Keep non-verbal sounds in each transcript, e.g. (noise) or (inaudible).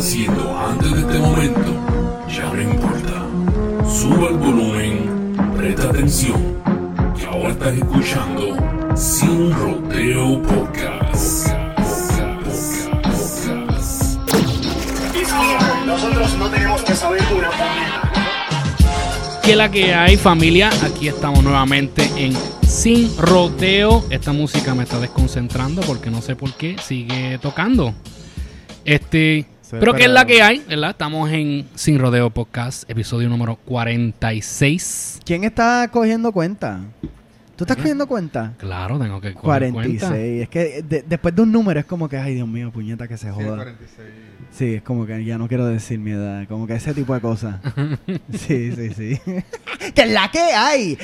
haciendo antes de este momento ya no importa. Suba el volumen, presta atención, que ahora estás escuchando Sin Rodeo Podcast. Nosotros no tenemos que saber una puñeta. ¿Qué es la que hay, familia? Aquí estamos nuevamente en Sin Rodeo. Esta música me está desconcentrando porque no sé por qué sigue tocando. Este, pero ¿qué es la que hay? ¿Verdad? Estamos en Sin Rodeo Podcast, episodio número 46. ¿Quién está cogiendo cuenta? ¿Tú estás cogiendo cuenta? Claro, tengo que coger 46. cuenta. Es que de- después de un número es como que, ay Dios mío, puñeta que se Sí, joda. 46. Sí, es como que ya no quiero decir mi edad. Como que ese tipo de cosas. (laughs) sí, sí, sí. (laughs) ¡Que es la que hay!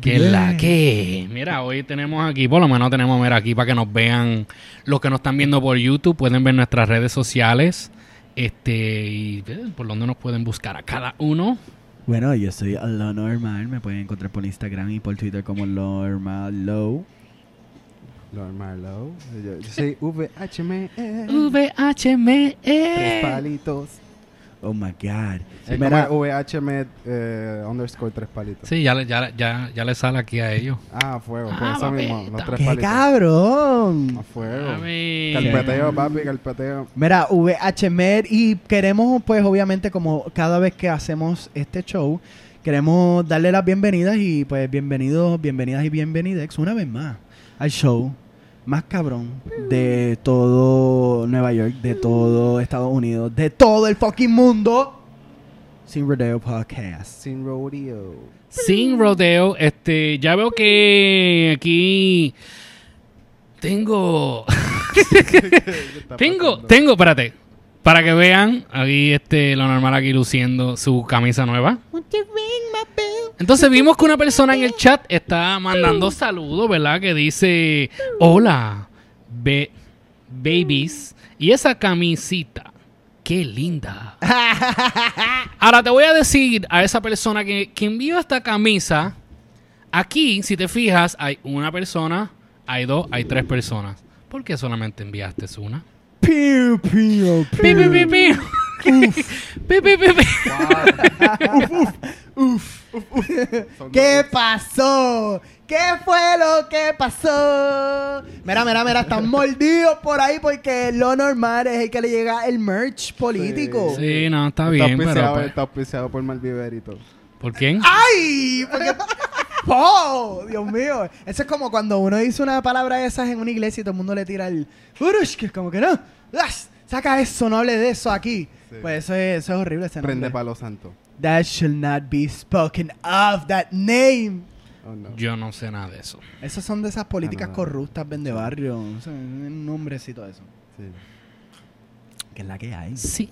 ¿Qué es la que? Mira, hoy tenemos aquí, por lo menos tenemos, mira, aquí para que nos vean los que nos están viendo por YouTube, pueden ver nuestras redes sociales. Este, y eh, por donde nos pueden buscar a cada uno. Bueno, yo soy lo normal. Me pueden encontrar por Instagram y por Twitter como lo normal low. Lord Marlowe. Yo, yo soy VHM. VHME. Tres palitos. Oh my god. Es Mira, VHM eh, underscore tres palitos. Sí, ya, le- ya, ya, ya le sale aquí a ellos. Ah, fuego. Ah, eso mismo. Los tres ¡Qué palitos. cabrón! A fuego. Mami. Carpeteo, papi, carpeteo. Mira, VHMer y queremos pues obviamente como cada vez que hacemos este show, queremos darle las bienvenidas y pues bienvenidos, bienvenidas y bienvenidex una vez más al show más cabrón de todo Nueva York, de todo Estados Unidos, de todo el fucking mundo. Sin Rodeo Podcast. Sin rodeo. Sin rodeo, este, ya veo que aquí tengo, (laughs) (laughs) tengo, tengo, espérate, para que vean, aquí este, lo normal aquí luciendo su camisa nueva. Entonces vimos que una persona en el chat está mandando saludos, ¿verdad? Que dice, hola, be- babies, y esa camisita, qué linda. (laughs) Ahora te voy a decir a esa persona que, que envió esta camisa. Aquí, si te fijas, hay una persona, hay dos, hay tres personas. ¿Por qué solamente enviaste una? Piu, piu, Pi, pi, pi, pi. Pi, pi, pi, pi. Son ¿Qué pasó? ¿Qué fue lo que pasó? Mira, mira, mira, están (laughs) mordidos por ahí porque lo normal es el que le llega el merch político. Sí, no, está Está bien, pero... auspiciado, pues, está auspiciado por Malviver y todo. ¿Por quién? ¡Ay! Porque... (laughs) ¡Oh! Dios mío. Eso es como cuando uno dice una palabra de esas en una iglesia y todo el mundo le tira el... "Urush", que es como que no. "Ush, Saca eso, no hable de eso aquí. Sí. Pues eso es, eso es horrible ese Prende palo santo. That shall not be spoken of, that name. Oh, no. Yo no sé nada de eso. Esas son de esas políticas no, no. corruptas, vende barrio. O sea, un nombrecito de eso. Sí. Que es la que hay. Sí.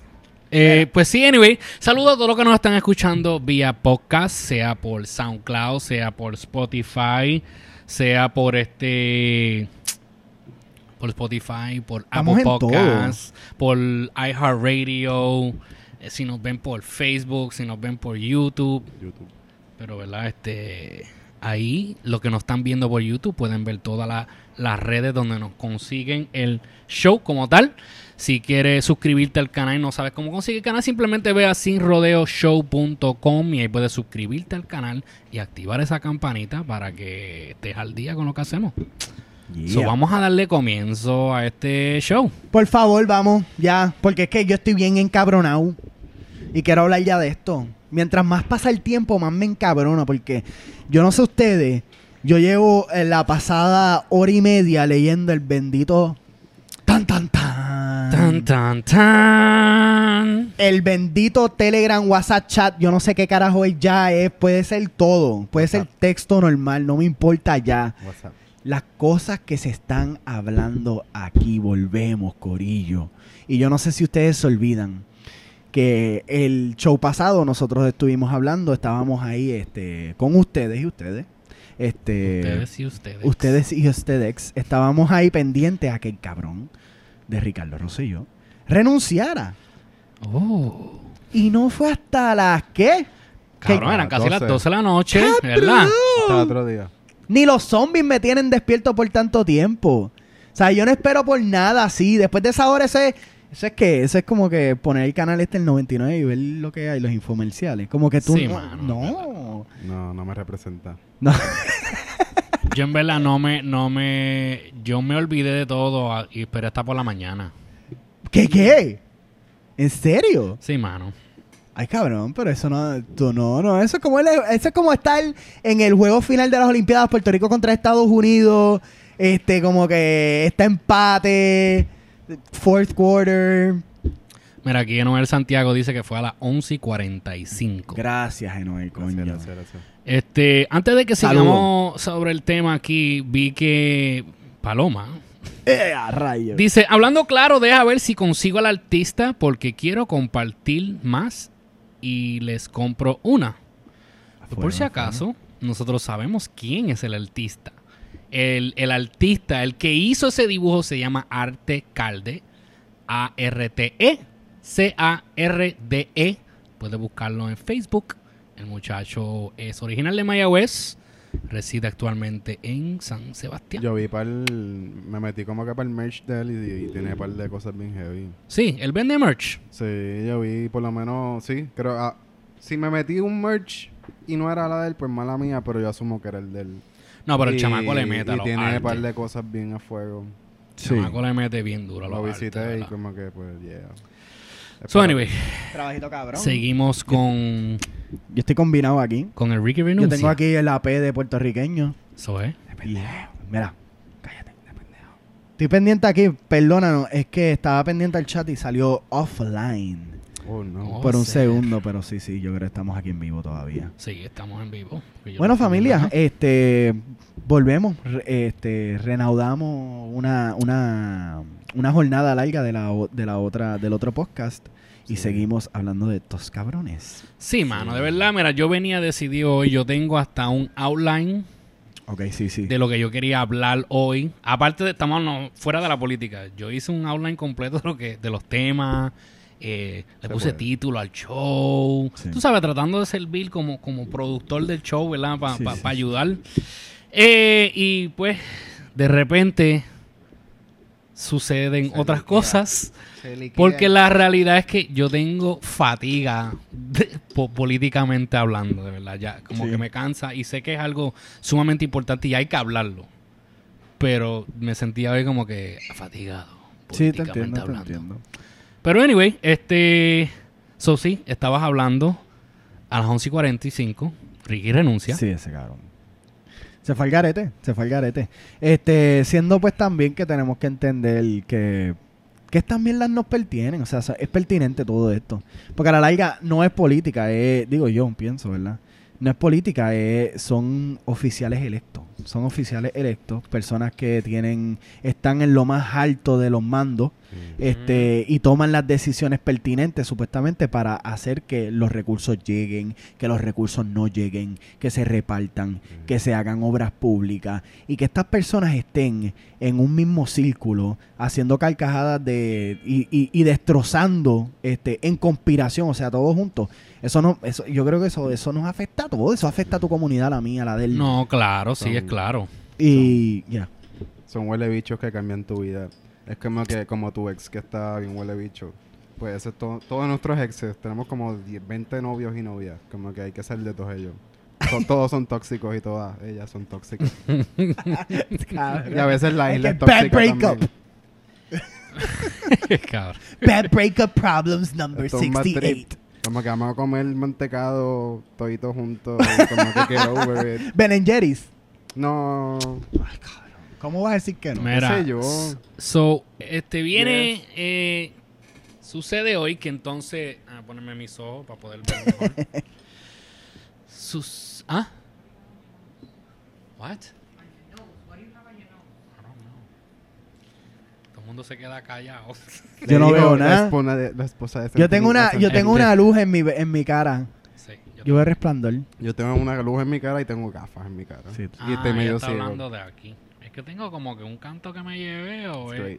Eh, pues sí, anyway, saludos a todos los que nos están escuchando vía podcast, sea por SoundCloud, sea por Spotify, sea por este por Spotify, por Estamos Apple. Podcasts, por iHeartRadio, eh, si nos ven por Facebook, si nos ven por YouTube, YouTube. pero verdad, este ahí lo que nos están viendo por YouTube pueden ver todas la- las redes donde nos consiguen el show como tal. Si quieres suscribirte al canal y no sabes cómo conseguir el canal, simplemente ve a sinrodeoshow.com y ahí puedes suscribirte al canal y activar esa campanita para que estés al día con lo que hacemos. So, vamos a darle comienzo a este show. Por favor, vamos, ya. Porque es que yo estoy bien encabronado. Y quiero hablar ya de esto. Mientras más pasa el tiempo, más me encabrona. Porque yo no sé ustedes. Yo llevo en la pasada hora y media leyendo el bendito. Tan, tan, tan. Tan, tan, tan. El bendito Telegram, WhatsApp chat. Yo no sé qué carajo es ya. Es, puede ser todo. Puede ser texto normal. No me importa ya. WhatsApp. las cosas que se están hablando aquí, volvemos, Corillo. Y yo no sé si ustedes se olvidan que el show pasado nosotros estuvimos hablando, estábamos ahí este, con ustedes y ustedes. Este, Ustedes y ustedes. ustedes y ustedes estábamos ahí pendientes a que el cabrón de Ricardo Rosselló renunciara. Oh. Y no fue hasta las ¿qué? Cabrón, eran casi las 12. 12 de la noche, ¿verdad? Hasta otro día. Ni los zombies me tienen despierto por tanto tiempo. O sea, yo no espero por nada así. Después de esa hora, ese, Eso es que, eso es como que poner el canal este el 99 y ver lo que hay, los infomerciales. Como que tú Sí, no, mano, no. No, no me representa. No. (laughs) Yo en verdad no me, no me, yo me olvidé de todo y esperé hasta por la mañana. ¿Qué qué? ¿En serio? Sí, mano. Ay, cabrón, pero eso no, tú no, no, eso es como el- eso es como estar en el juego final de las Olimpiadas Puerto Rico contra Estados Unidos, este como que está empate, fourth quarter. Mira, aquí Noel Santiago dice que fue a las 11 y 45. Gracias, Enoel, Gracias, coño. gracias, gracias. Este, antes de que sigamos sobre el tema aquí, vi que Paloma Eh, a rayos. dice, hablando claro, deja ver si consigo al artista porque quiero compartir más y les compro una. Por si acaso, nosotros sabemos quién es el artista. El, el artista, el que hizo ese dibujo se llama Arte Calde. A-R-T-E. C-A-R-D-E. E. Puede buscarlo en Facebook. El muchacho es original de Mayagüez. Reside actualmente en San Sebastián. Yo vi para Me metí como que para el merch de él y, y tiene un par de cosas bien heavy. Sí, él vende merch. Sí, yo vi por lo menos. Sí, creo. ah, si me metí un merch y no era la de él, pues mala mía, pero yo asumo que era el de él. No, pero el chamaco le mete a Y tiene un par de cosas bien a fuego. El chamaco le mete bien duro a los Lo artes, visité y como que, pues, yeah. So, anyway, Trabajito cabrón. seguimos con, Yo estoy combinado aquí. con el Ricky Yo Renuncia. tengo aquí el AP de puertorriqueño. Eso es. Y- mira, cállate, Estoy pendiente aquí, perdónanos, es que estaba pendiente al chat y salió offline Oh, no. Oh. por un segundo, pero sí, sí, yo creo que estamos aquí en vivo todavía. Sí, estamos en vivo. Bueno, familia, viendo este volvemos, re- este renaudamos una, una, una jornada larga de la, de la otra, del otro podcast y Sí. seguimos hablando de estos cabrones. Sí, mano, de verdad, mira, yo venía decidido hoy, yo tengo hasta un outline Ok, sí, sí. de lo que yo quería hablar hoy. Aparte de, estamos no, fuera de la política, yo hice un outline completo de lo que, de los temas, eh, le Se puse puede. título al show. Sí. Tú sabes, tratando de servir como, como productor del show, ¿verdad? Para Sí, ayudar. Eh, y pues, de repente, suceden Se otras liquea. cosas. Porque la realidad es que yo tengo fatiga de- po- políticamente hablando, de verdad. Ya como que me cansa y sé que es algo sumamente importante y hay que hablarlo. Pero me sentía hoy como que fatigado. Sí, te políticamente entiendo, te hablando. entiendo. Pero anyway, este. So estabas hablando a las 11 y 45. Ricky renuncia. Sí, ese cabrón. Se fue al garete, se fue al garete. Este, siendo pues también que tenemos que entender que, que estas mierdas nos pertienen, o sea, es pertinente todo esto. Porque a la larga no es política, es, digo yo, pienso, ¿verdad? No es política, es, son oficiales electos. Son oficiales electos, personas que tienen, están en lo más alto de los mandos este, y toman las decisiones pertinentes supuestamente para hacer que los recursos lleguen, que los recursos no lleguen, que se repartan, que se hagan obras públicas y que estas personas estén en un mismo círculo haciendo carcajadas de y, y- y destrozando este en conspiración, o sea, todos juntos. Eso no, eso, yo creo que eso, eso nos afecta a todos, eso afecta a tu comunidad, a la mía, a la del No, claro, sí, Son- es claro. y ya. Son huele bichos que cambian tu vida. Es como que como tu ex que está bien huele bicho. Pues eso es todo, todos nuestros exes. Tenemos como 10, 20 novios y novias. Como que hay que salir de todos ellos. To- (laughs) todos son tóxicos y todas ellas son tóxicas. (laughs) y a veces la isla es bad tóxica breakup. también. (laughs) Cabrón. Bad breakup problems number Esto es un bad 68. trip. Como que vamos a comer mantecado toditos juntos. como que get over it. Ben and Jerry's. No. ¿Cómo vas a decir que no? Mira, sé yo. so, este viene, eh, sucede hoy que entonces, a ponerme mis ojos para poder ver mejor. (laughs) Sus, ¿ah? What? El mundo se queda callado. Yo no (laughs) veo la nada. esposa de- la esposa de Yo tengo una, yo tengo Este- una luz en mi, en mi cara. Sí, yo Yo veo resplandor. Yo tengo una luz en mi cara y tengo gafas en mi cara. Sí. Y Ah, estoy ella medio está hablando de aquí. Que tengo como que un canto que me llevé o es.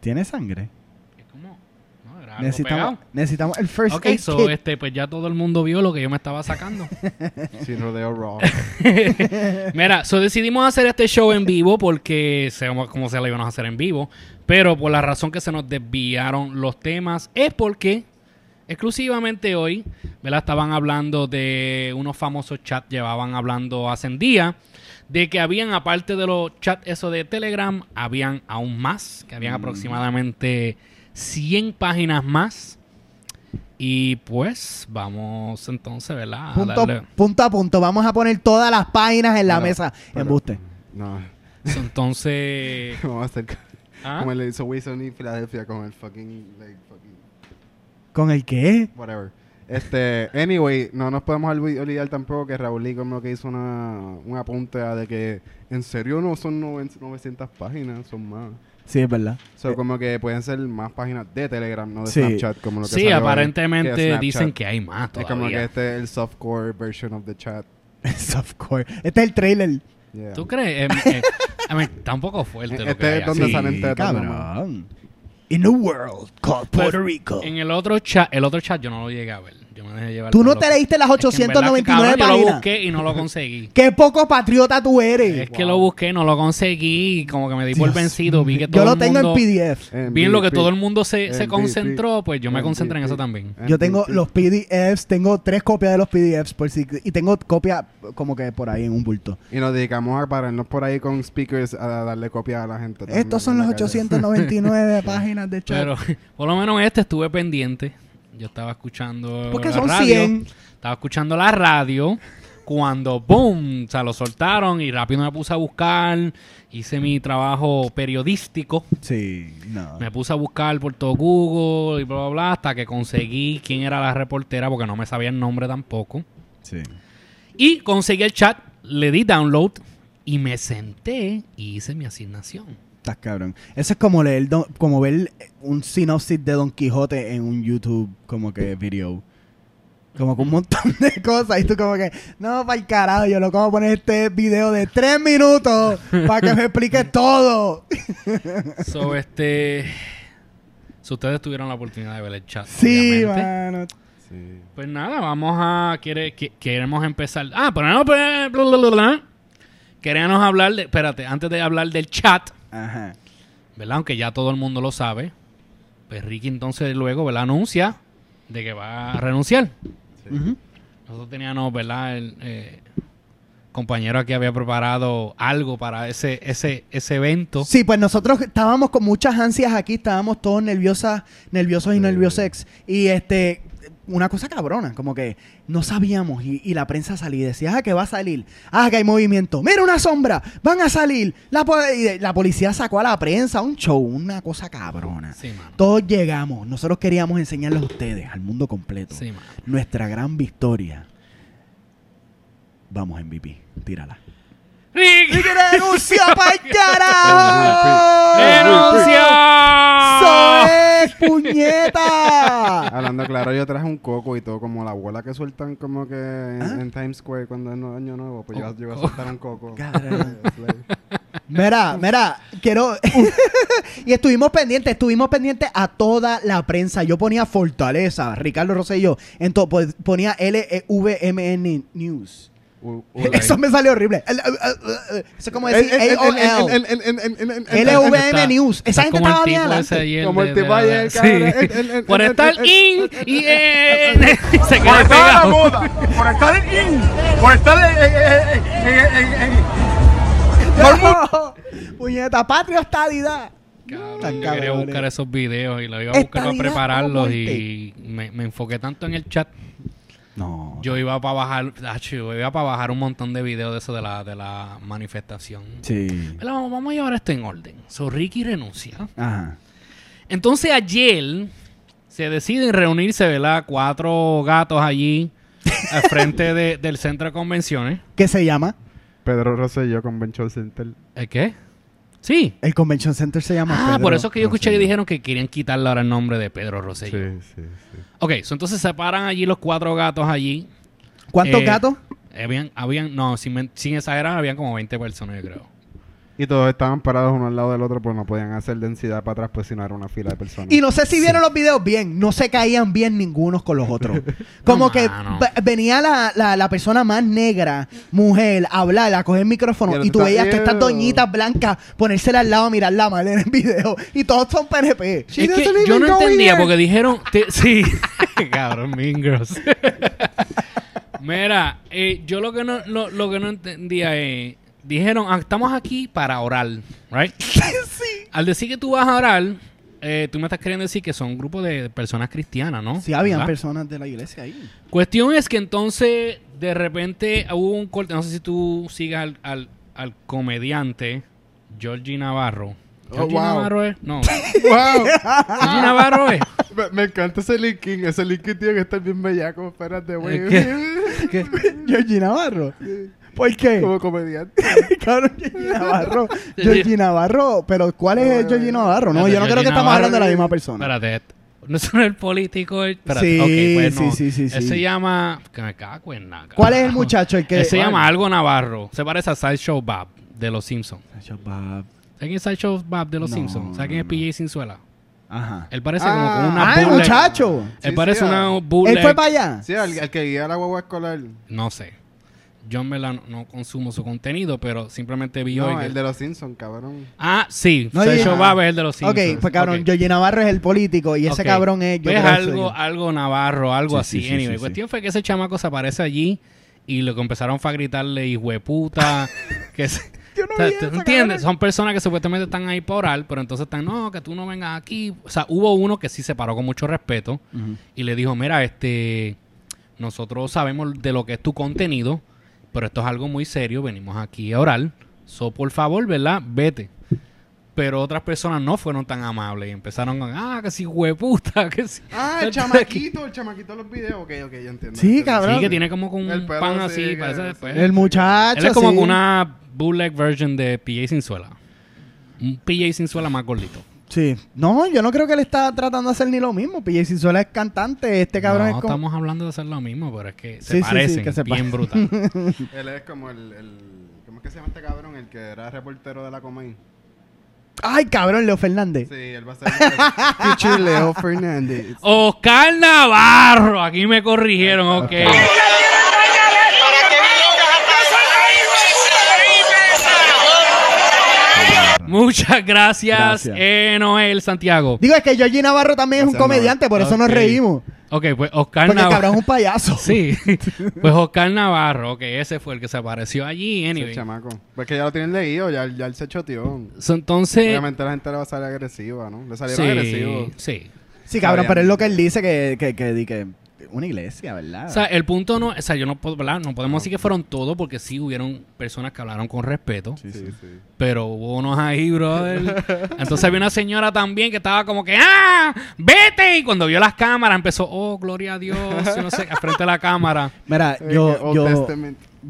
¿Tiene sangre? es como... No, era algo Necesitamos, pegado. necesitamos el first Ok, aid so, kit. este, pues ya todo el mundo vio lo que yo me estaba sacando. (laughs) Sin rodeo raw. (laughs) Mira, so decidimos hacer este show en vivo porque sabemos cómo se lo íbamos a hacer en vivo. Pero por la razón que se nos desviaron los temas es porque exclusivamente hoy, ¿verdad? Estaban hablando de unos famosos chats, llevaban hablando hace un día, de que habían, aparte de los chats eso de Telegram, habían aún más, que habían aproximadamente 100 páginas más. Y pues vamos entonces, ¿verdad? A Punto, darle- punto a punto. Vamos a poner todas las páginas en la Pero- mesa. pero- Embuste. No. Entonces... (laughs) Vamos a hacer ¿ah? como le hizo Wilson y Filadelfia con el fucking, like, fucking, ¿Con el qué? whatever. Este, anyway, no nos podemos olvi- olvidar tampoco que Raúl Lee como que hizo una, un apunte a de que en serio no son noven- 900 páginas, son más. Sí, es verdad. So, como que pueden ser más páginas de Telegram, no de Sí. Snapchat, como lo que Sí, aparentemente que dicen que hay más Es como que todavía. este es el softcore version of the chat. (laughs) Softcore. Este es el trailer. Yeah. ¿Tú crees? Eh, eh, I mean, está un poco fuerte lo Este que es donde así. salen tetas cabrón. In a world called Puerto Rico. En el otro chat, el otro chat yo no lo llegué a ver. Me llevar Tú no te leíste las Es que 899 cabrón, Yo lo páginas. busqué y no lo conseguí. (laughs) Qué poco patriota tú eres. Es que lo busqué, no lo conseguí y como que me di por Dios vencido. Vi que todo Yo lo el tengo mundo, en PDF. Vi en lo que todo el mundo se, se En concentró, pues yo me En concentré en eso también. Yo tengo los PDFs, tengo tres copias de los PDFs por si, y tengo copias como que por ahí en un bulto. Y nos dedicamos a pararnos por ahí con speakers a darle copia a la gente. también Estos son en los la calle. 899 páginas de chat. Pero por lo menos este estuve pendiente. Yo estaba escuchando Porque la son radio. 100. Estaba escuchando la radio cuando ¡boom! O sea, lo soltaron y rápido me puse a buscar. Hice mi trabajo periodístico. Sí, no. Me puse a buscar por todo Google y bla, bla, bla, hasta que conseguí quién era la reportera, porque no me sabía el nombre tampoco. Sí. Y conseguí el chat, le di download y me senté y hice mi asignación. Estás cabrón. Eso es como leer, don- como ver un sinopsis de Don Quijote en un YouTube como que video. Como con un montón de (laughs) cosas. Y tú como que, no, para el carajo, yo lo como poner este video de tres minutos para que me explique (laughs) todo. So, (laughs) este. Si ustedes tuvieron la oportunidad de ver el chat, Sí, obviamente. mano. Sí. Pues nada, vamos a. Quiere, qui- queremos empezar. Ah, pero no. pues. Queríamos hablar de. Espérate, antes de hablar del chat, Ajá. ¿verdad? Aunque ya todo el mundo lo sabe. Pues Ricky entonces luego, ¿verdad? Anuncia de que va a renunciar. Nosotros teníamos, ¿verdad? El eh, compañero aquí había preparado algo para ese, ese, ese evento. Sí, pues nosotros estábamos con muchas ansias aquí, estábamos todos nerviosas, nerviosos y Sí. nerviosex. Y este, una cosa cabrona, como que no sabíamos y, y la prensa salía y decía, ah, que va a salir, ah, que hay movimiento, mira una sombra, van a salir. La, po- y la policía sacó a la prensa, un show, una cosa cabrona. Sí. Todos llegamos, nosotros queríamos enseñarles a ustedes, al mundo completo, Sí, nuestra gran victoria. Vamos, MVP, tírala. ¡Ricky! ¡Renuncia (laughs) para el (laughs) carajo! ¡Renuncia! ¡Eso es, puñeta! (laughs) Hablando claro, yo traje un coco y todo, como la bola que sueltan como que en, ¿Ah? en Times Square cuando es no- año nuevo, pues yo, yo iba a soltar un coco. (laughs) (laughs) Mira, mira, quiero... y estuvimos pendientes, estuvimos pendientes a toda la prensa. Yo ponía Fortaleza, Ricardo Rosselló, entonces ponía LVMN News. U- Eso me salió horrible. Eso es como decir AOL. LVM News. Esa gente como el estaba bien adelante. Como el tipo de- ayer, Por estar el- in y en. Se Por queda estar a la pegado. moda, por estar in, por estar en, Puñeta, patria estadidad. Cabrón, yo quería buscar esos videos y los iba a buscar para prepararlos y me, me enfoqué tanto en el chat. No. Yo iba para bajar, yo iba para bajar un montón de videos de eso de la, de la manifestación. Sí. Pero vamos, vamos a llevar esto en orden. So Ricky renuncia. Ajá. Entonces ayer se deciden reunirse, ¿verdad? Cuatro gatos allí al (laughs) frente de- del centro de convenciones. ¿Qué se llama? Pedro Rosselló Convention Center. ¿El qué? Sí. El Convention Center se llama. Ah, Pedro por eso es que yo escuché que dijeron que querían quitarle ahora el nombre de Pedro Rosselló. Sí, sí, sí. Ok, so entonces se paran allí los cuatro gatos allí. ¿Cuántos Eh, gatos? Habían, habían no, sin, men- sin exagerar, habían como 20 personas, yo creo. Y todos estaban parados uno al lado del otro, pues no podían hacer densidad para atrás, pues si no era una fila de personas. Y no sé si vieron los videos bien, no se caían bien ningunos con los otros. (laughs) Como No, que venía la, la, la persona más negra, mujer, a hablar, a coger el micrófono, Y tú veías que estas doñitas blancas ponérsela al lado a mirar la mal en el video. Y todos son PNP. Es que yo no entendía porque dijeron. te- sí, (laughs) cabrón, Mean Girls. (laughs) Mira, eh, yo lo que no lo, lo que no entendía es. Dijeron, "Ah, estamos aquí para orar, ¿right? (laughs) Al decir que tú vas a orar, eh, tú me estás queriendo decir que son un grupo de personas cristianas, ¿no? Sí, habían ¿Verdad? personas de la iglesia ahí. Cuestión es que entonces, de repente, hubo un corte. No sé si tú sigas al, al, al comediante Georgie Navarro. Oh, ¿Georgie wow. Navarro es? No. (laughs) ¡Wow! ¿Georgie Navarro es? me, me encanta ese linking. Ese linking tiene que estar bien bellaco. Espérate, güey. Es que- (laughs) Georgie Navarro. ¿Por qué? Como comediante. (laughs) Cabrón, Georgie Navarro. (laughs) Georgie Navarro. Pero ¿cuál es Georgie Navarro? No, yo no creo que estamos hablando de la misma persona. Espérate. ¿No es el político? Espérate. Sí, pues sí, no. sí, sí, Él sí. se llama... Que me cago en nada. ¿Cuál es el muchacho? El que, Él se ¿Cuál? llama Algo Navarro. Se parece a Sideshow Bob de Los Simpsons. Nacho Bob. ¿Sabes quién es Sideshow Bob de Los No, Simpsons? ¿Sabes quién es. PJ Sinzuela? Ajá. Él parece Ah. como con una Ah, bootleg- muchacho. Él Sí, parece sí, una ah. bootleg. Él fue para allá. Sí, el, el que guía la guagua escolar. No sé. Yo en verdad no, no consumo su contenido, pero simplemente vi hoy No, que- el de los Simpsons, cabrón. Ah, sí. No, Sideshow yo- Bob es el de Los Simpsons. Ok, pues cabrón, Ok. Georgie Navarro es el político y ese Ok. cabrón es. yo Pues creo que soy algo, yo. algo navarro, algo Sí, así. sí, sí, anyway, sí, cuestión fue que ese chamaco se aparece allí y lo que empezaron fue a gritarle hijueputa. (laughs) que se- (laughs) Yo no o sea, vi ¿tú eso, entiendes? cabrón. Son personas que supuestamente están ahí por orar, pero entonces están, no, que tú no vengas aquí. O sea, hubo uno que sí se paró con mucho respeto y le dijo, mira, este, nosotros sabemos de lo que es tu contenido, pero esto es algo muy serio, venimos aquí a orar. So, por favor, ¿verdad? Vete. Pero otras personas no fueron tan amables y empezaron con, ah, que si hueputa, (laughs) que si... Ah, el chamaquito, el chamaquito de los videos. Ok, ok, yo entiendo. Sí, Entiendo. cabrón. Sí, que tiene como con un pan así, así, que- parece sí. después. El muchacho. Él es como sí. una bootleg version de PJ Sinzuela. Un PJ Sinzuela más gordito. Sí. No, yo no creo que él está tratando de hacer ni lo mismo. PJ Sinzuela es cantante, este cabrón no es como... estamos hablando de hacer lo mismo, pero es que se Sí, sí, sí, parecen que se bien pa- brutal. (laughs) Él es como el, el... ¿Cómo es que se llama este cabrón? El que era reportero de la Comay. Ay, cabrón, Leo Fernández. Sí, él va a ser el future (laughs) Leo Fernández. Oscar Navarro, aquí me corrigieron, ok. Muchas gracias, Gracias. eh, Noel Santiago. Digo, es que Georgie Navarro también es un comediante, por eso nos reímos. Ok, pues Oscar Porque el Navarro. cabrón es un payaso. (laughs) Sí, pues Oscar Navarro, ok, ese fue el que se apareció allí. Anyway. chamaco. Pues que ya lo tienen leído, ya, ya él se choteó. So, entonces, Obviamente la gente le va a salir agresiva, ¿no? Le salieron agresivos. sí, sí. Sí, cabrón, pero es lo que él dice que, que, que, que una iglesia, ¿verdad? O sea, el punto no, o sea, yo no puedo, ¿verdad? No podemos decir que fueron todos porque sí hubieron personas que hablaron con respeto, Sí, sí. pero hubo unos ahí, brother. (laughs) Entonces había una señora también que estaba como que, ¡ah! ¡Vete! Y cuando vio las cámaras empezó, ¡oh, gloria a Dios! no sé, frente de la cámara. (laughs) Mira, Sí, yo, yo,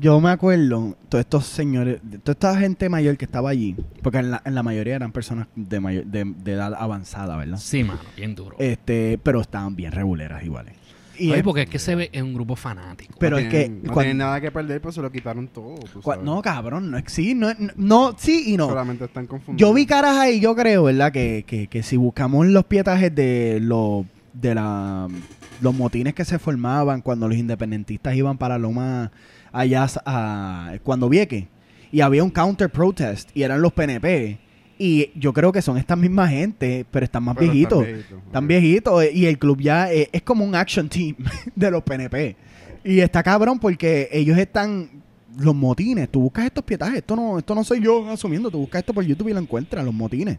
yo me acuerdo, todos estos señores, toda esta gente mayor que estaba allí, porque en la, en la mayoría eran personas de, mayor- de, de edad avanzada, ¿verdad? Sí, mano, bien duro. Este, pero estaban bien reguleras iguales. Y Oye, es- porque es que se ve en un grupo fanático. pero no es que tienen, no cuan- tienen nada que perder, pues se lo quitaron todo. no, cabrón, no, es- sí, no, no, sí y no. Solamente están confundidos. Yo vi caras ahí, yo creo, ¿verdad? Que, que, que si buscamos los pietajes de los de la los motines que se formaban cuando los independentistas iban para Loma allá a, cuando Vieque y había un counter protest y eran los PNP y yo creo que son estas mismas gente, pero están más Pero viejitos. están viejitos, Están ok. viejitos eh, y el club ya eh, es como un action team (laughs) de los PNP. Y está cabrón porque ellos están los motines, tú buscas estos pietajes, esto no esto no soy yo asumiendo, tú buscas esto por YouTube y lo encuentras, los motines.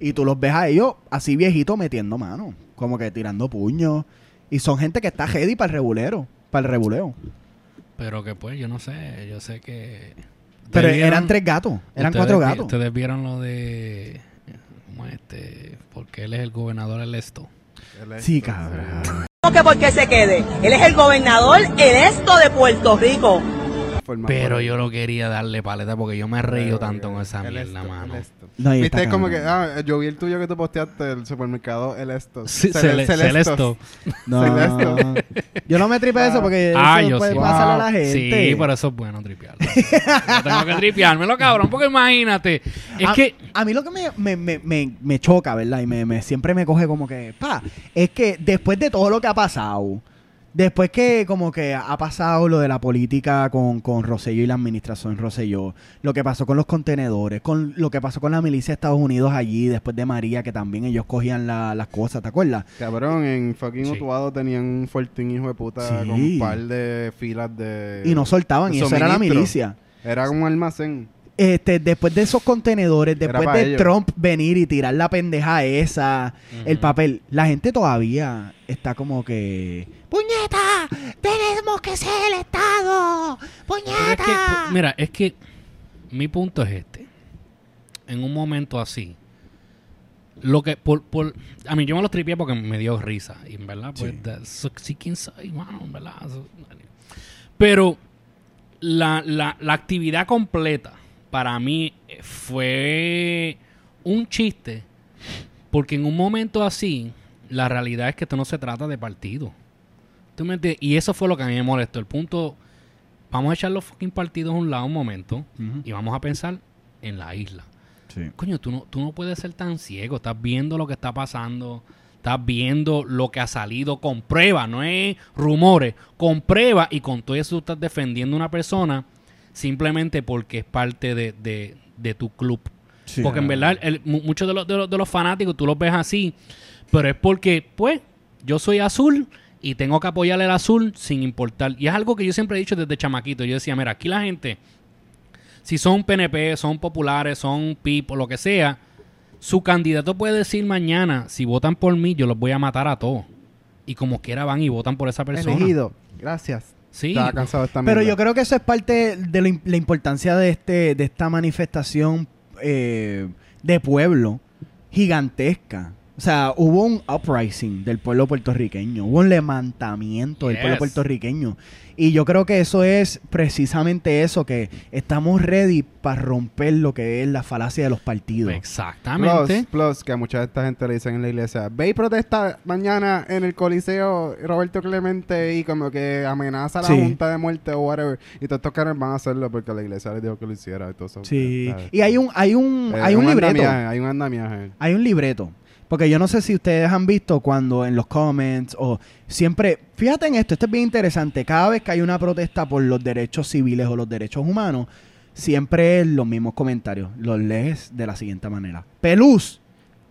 Y tú los ves a ellos así viejitos metiendo mano, como que tirando puños y son gente que está ready para el regulero, para el reguleo. Pero que pues, yo no sé, yo sé que... Pero ¿Ustedes eran tres gatos, eran ustedes cuatro gatos. Ustedes vieron lo de... ¿Cómo es este? Porque él es el gobernador. Él es- Sí, cabrón. ¿Cómo que porque se quede? Él es el gobernador, el esto de Puerto Rico. Pero por yo no quería darle paleta porque yo me he reído tanto con esa mierda, mano. No, Viste como que, ah, yo vi el tuyo que tú posteaste, el supermercado, el esto. Sí, Cele- Cele- Celesto. No, yo no me tripe eso porque Ah, eso yo puede sí. pasarle a la gente. Sí, por eso es bueno tripearlo. Yo tengo que tripeármelo, cabrón, porque imagínate. Es a, que. a mí lo que me, me, me, me, me choca, ¿verdad? Y me, me- siempre me coge como que, pa, es que después de todo lo que ha pasado, después que como que ha pasado lo de la política con, con Rosselló y la administración Rosselló, lo que pasó con los contenedores, con lo que pasó con la milicia de Estados Unidos allí, después de María, que también ellos cogían la- las cosas, ¿te acuerdas? Cabrón, en fucking Sí. Utuado tenían un fortín hijo de puta Sí. con un par de filas de... Y no soltaban, y eso era la milicia. Era un almacén. Este, después de esos contenedores, después de ellos. Trump venir y tirar la pendeja esa, el papel, la gente todavía está como que... ¡Puñeta! ¡Tenemos que ser el Estado! Es ¡Puñeta! que, pues, mira, es que mi punto es este. En un momento así, lo que por, por a mí yo me lo tripié porque me dio risa y en verdad pues Sí. da- so- sí quién sabe mano en verdad pero la, la, la actividad completa para mí eh, fue un chiste porque en un momento así la realidad es que esto no se trata de partido ¿Tú me entiendes? y eso fue lo que a mí me molestó el punto vamos a echar los fucking partidos a un lado un momento y vamos a pensar en la isla Sí. Coño, tú no, tú no puedes ser tan ciego. Estás viendo lo que está pasando. Estás viendo lo que ha salido con pruebas. No es rumores. Con pruebas. Y con todo eso tú estás defendiendo a una persona simplemente porque es parte de, de- de tu club. Sí. Porque en verdad, el- mu- muchos de los, de, los, de los fanáticos tú los ves así. Pero es porque, pues, yo soy azul y tengo que apoyar el azul sin importar. Y es algo que yo siempre he dicho desde chamaquito. Yo decía, mira, aquí la gente, si son PNP, son populares, son PIP o lo que sea, su candidato puede decir mañana, si votan por mí, yo los voy a matar a todos. Y como quiera van y votan por esa persona. Elegido. Gracias. Sí. Estaba cansado de esta Pero yo creo que eso es parte de la importancia de este de esta manifestación eh, de pueblo gigantesca. O sea, hubo un uprising del pueblo puertorriqueño, hubo un levantamiento del pueblo puertorriqueño. Y yo creo que eso es precisamente eso, que estamos ready para romper lo que es la falacia de los partidos. Exactamente. Plus, plus, que a mucha de esta gente le dicen en la iglesia, ve y protesta mañana en el Coliseo Roberto Clemente y como que amenaza a la Sí. junta de muerte o whatever. Y todos estos caras van a hacerlo porque la iglesia les dijo que lo hiciera y todo eso. Sí. ¿sabes? Y hay un, hay un, Eh, hay un libreto. andamiaje, hay un andamiaje. Hay un libreto. Porque yo no sé si ustedes han visto cuando en los comments o siempre, fíjate en esto, esto es bien interesante, cada vez que hay una protesta por los derechos civiles o los derechos humanos, siempre los mismos comentarios, los lees de la siguiente manera. Pelús,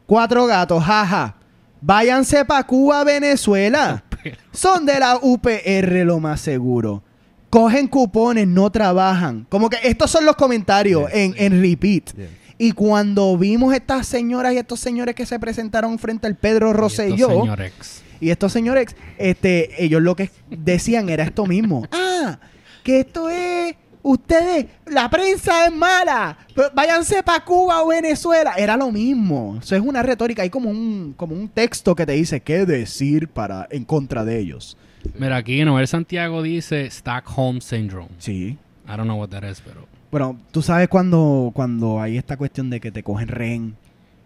cuatro gatos, jaja, váyanse para Cuba, Venezuela. (laughs) Son de la UPR lo más seguro. Cogen cupones, no trabajan. Como que estos son los comentarios en, en repeat. Yeah. Y cuando vimos estas señoras y estos señores que se presentaron frente al Pedro Y estos Rosselló señores. y estos señores, este, ellos lo que decían era esto mismo. (laughs) Ah, que esto es, ustedes, la prensa es mala, váyanse para Cuba o Venezuela. Era lo mismo. Eso es una retórica. Hay como un, como un texto que te dice qué decir para, en contra de ellos. Mira, aquí Noel Santiago dice Stockholm Syndrome. Sí. I don't know what that is, pero... Bueno, tú sabes cuando, cuando hay esta cuestión de que te cogen rehén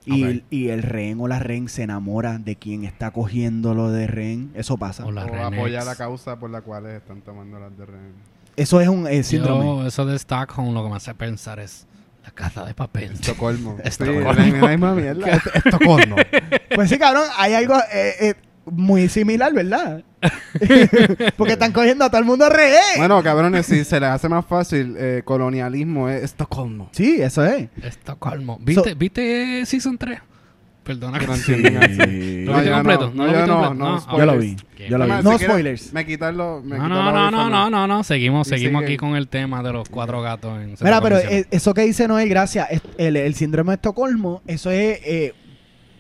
y, el rehén o la rehén se enamora de quien está cogiendo lo de rehén, eso pasa. O la o apoya la causa por la cual están tomando las de rehén. Eso es un eh, síndrome. Yo, eso de Stockholm lo que me hace pensar es la casa de papel. Estocolmo. (laughs) sí, Estocolmo. la misma mierda. Est- (laughs) Estocolmo. Pues sí, cabrón, hay algo eh, eh, muy similar, ¿verdad? (laughs) Porque están cogiendo a todo el mundo rehén. bueno, cabrones, si se les hace más fácil, eh, colonialismo es Estocolmo. Sí, eso es. Estocolmo. ¿Viste, ¿viste Season 3? Perdona que No entienden así. ¿Lo No, viste yo completo? no, ¿No lo yo viste no, completo? no, Ah, spoilers. Yo lo vi. Qué Yo lo vi. Además, No si quieres, spoilers. Me quitan los. Me No, no, no, no, no, no, no. Seguimos, Y seguimos sigue. aquí con el tema de los cuatro gatos en Mira, pero eh, eso que dice Noel, gracias, es- el, el síndrome de Estocolmo, eso es, eh,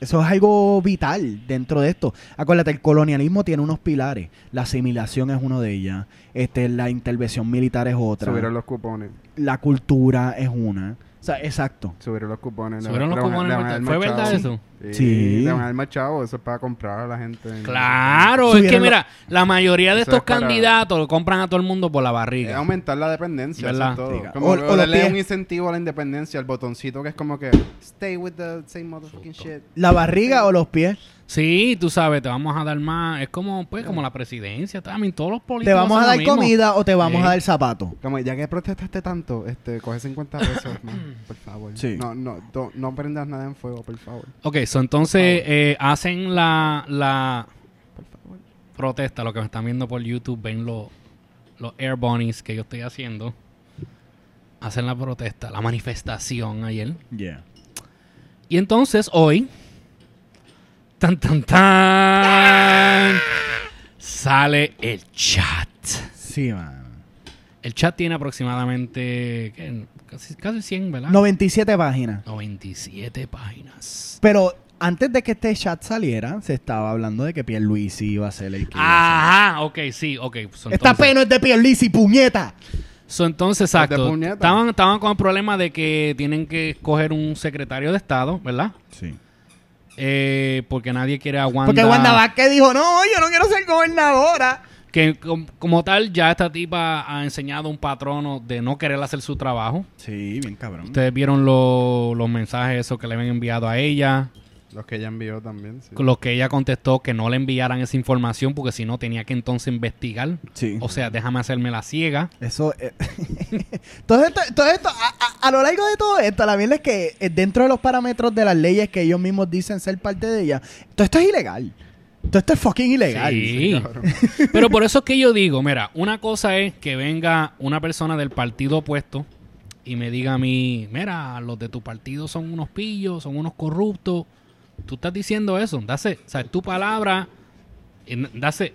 eso es algo vital dentro de esto. Acuérdate, el colonialismo tiene unos pilares. La asimilación es uno de ellas. Este, la intervención militar es otra. Subieron los cupones. La cultura es una. O sea, exacto. Subieron los cupones. Subieron los cupones ¿Fue verdad eso? Sí. Le van a dar más chavo, eso es para comprar a la gente. Claro, es que mira, la mayoría de Eso estos es para- candidatos lo compran a todo el mundo por la Es barriga. aumentar la dependencia, eso ¿Verdad? es todo. Como O- o darle un incentivo a la independencia, el botoncito que es como que stay with the same motherfucking shit. ¿La barriga o los pies? Sí, tú sabes, te vamos a dar más. Es como, pues, como la presidencia. También todos los políticos. ¿Te vamos a dar comida o te vamos Sí. a dar zapato? Como ya que protestaste tanto, este, coge 50 pesos más, por favor. Sí. No, no, do- no prendas nada en fuego, por favor. Ok, so entonces eh, hacen la, la protesta. Lo que me están viendo por YouTube, ven los, los air bunnies que yo estoy haciendo. Hacen la protesta, la manifestación ayer. Yeah. Y entonces hoy, tan tan tan, sale el chat. Sí, man. El chat tiene aproximadamente ¿qué? Casi, casi 100, ¿verdad? 97 páginas. 97 páginas. Pero antes de que este chat saliera, se estaba hablando de que Pierluisi iba a ser el que iba a Ajá, ok, sí, ok. So. Esta entonces- pena es de Pierluisi, puñeta. So, entonces, de exacto. puñeta. Estaban, estaban con el problema de que tienen que escoger un secretario de Estado, ¿verdad? Sí. Eh, porque nadie quiere a Wanda. Porque Wanda Vázquez dijo, no, yo no quiero ser gobernadora. Que com- como tal, ya esta tipa ha enseñado un patrono de no querer hacer su trabajo. Sí, bien cabrón. Ustedes vieron lo- los mensajes esos que le habían enviado a ella. Los que ella envió también, sí. Los que ella contestó que no le enviaran esa información porque si no tenía que entonces investigar. Sí. O sea, déjame hacerme la ciega. Eso. eh, (laughs) todo esto, todo esto a, a- a lo largo de todo esto, la verdad es que eh, dentro de los parámetros de las leyes que ellos mismos dicen ser parte de ellas, todo esto es ilegal. Todo esto es fucking ilegal. Sí. (laughs) Pero por eso es que yo digo, mira, una cosa es que venga una persona del partido opuesto y me diga a mí, mira, los de tu partido son unos pillos, son unos corruptos. Tú estás diciendo eso, dase, o sea, tu palabra, dase.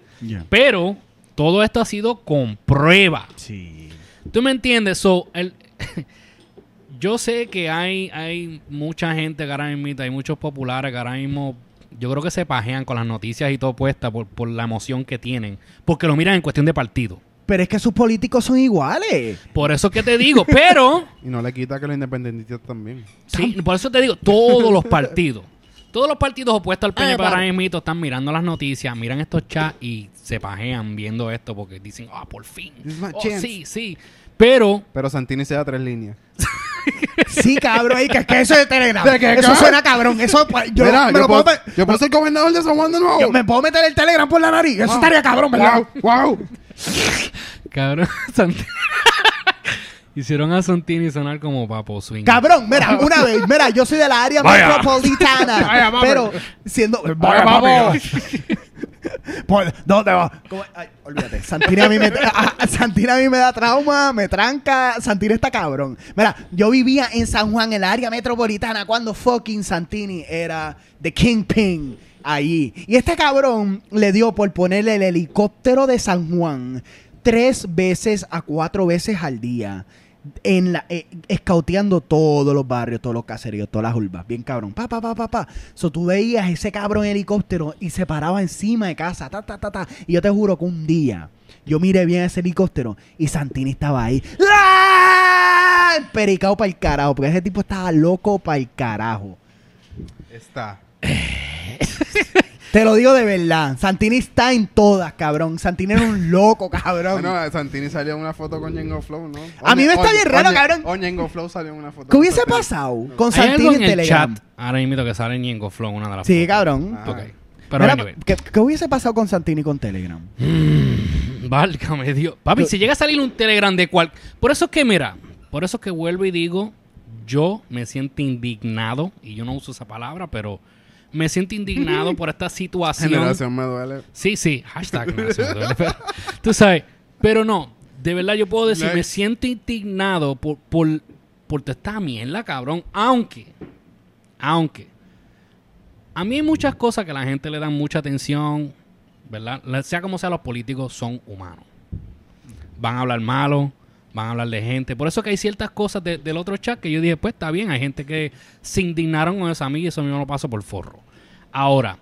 Pero todo esto ha sido con prueba. Sí. ¿Tú me entiendes? So, el, (laughs) yo sé que hay, hay mucha gente que ahora mismo, hay muchos populares que ahora mismo, yo creo que se pajean con las noticias y todo puesta por, por la emoción que tienen. Porque lo miran en cuestión de partido. Pero es que sus políticos son iguales. Por eso que te digo, pero, (laughs) Y no le quita que los independentistas también. sí, por eso te digo, todos los partidos. Todos los partidos opuestos al PNP Ah, ahora mismo están mirando las noticias, miran estos chats y se pajean viendo esto porque dicen, ah, por fin. Oh, sí, sí. Pero Pero Santini se da tres líneas. (laughs) Sí, cabrón, y que es que eso es de Telegram. ¿De qué, eso cabrón? suena cabrón. Eso, pues, yo, Mira, me yo, lo puedo, puedo me- yo puedo ser gobernador de San Juan de nuevo. yo me puedo meter el Telegram por la nariz. Eso Wow. estaría cabrón, ¿verdad? Wow, wow. Cabrón, (laughs) Santini. Hicieron a Santini sonar como papo swing. Cabrón, mira, (laughs) una vez, mira, yo soy de la área Vaya. metropolitana. Vaya, papi. pero siendo. Vaya, papi. (laughs) ¿Dónde va? ¿Cómo? Ay, olvídate. (laughs) Santini a, mí me, a- a- Santini a mí me da trauma, me tranca. Santini está cabrón. Mira, yo vivía en San Juan, en la área metropolitana, cuando fucking Santini era The Kingpin allí. Y este cabrón le dio por ponerle el helicóptero de San Juan tres veces a cuatro veces al día. En la, eh, escauteando todos los barrios, todos los caseríos, todas las urbas. Bien cabrón. Pa, pa, pa, pa, pa. So, tú veías ese cabrón helicóptero y se paraba encima de casa. Ta, ta, ta, ta. Y yo te juro que un día yo miré bien ese helicóptero y Santini estaba ahí. ¡Ah! Pericado para el carajo. Porque ese tipo estaba loco para el carajo. Está. (laughs) Te lo digo de verdad. Santini está en todas, cabrón. Santini era un loco, cabrón. Bueno, Santini salió en una foto con Yengo Flow, ¿no? A mí me está bien raro, cabrón. O Yengo Flow salió en una foto. ¿Qué hubiese pasado con Hay algo Santini en en el Telegram? chat ahora mismo que sale en Yengo Flow, una de las Sí, fotos. cabrón. Ah. Ok. Pero. ¿qué, qué hubiese pasado con Santini con Telegram? Válgame Dios. Papi, si llega a salir un Telegram de cual... Por eso es que, mira, por eso es que vuelvo y digo, yo me siento indignado, y yo no uso esa palabra, pero me siento indignado por esta situación. Generación me duele. Sí, sí, hashtag generación me duele, pero- tú sabes, pero no, de verdad yo puedo decir, me siento indignado por, por, por esta mierda, cabrón, aunque, aunque, a mí hay muchas cosas que la gente le da mucha atención, ¿verdad? Sea como sea, los políticos son humanos. Van a hablar malo, van a hablar de gente. Por eso que hay ciertas cosas de- del otro chat que yo dije, pues está bien, hay gente que se indignaron con eso a mí y eso mismo lo paso por forro. Ahora,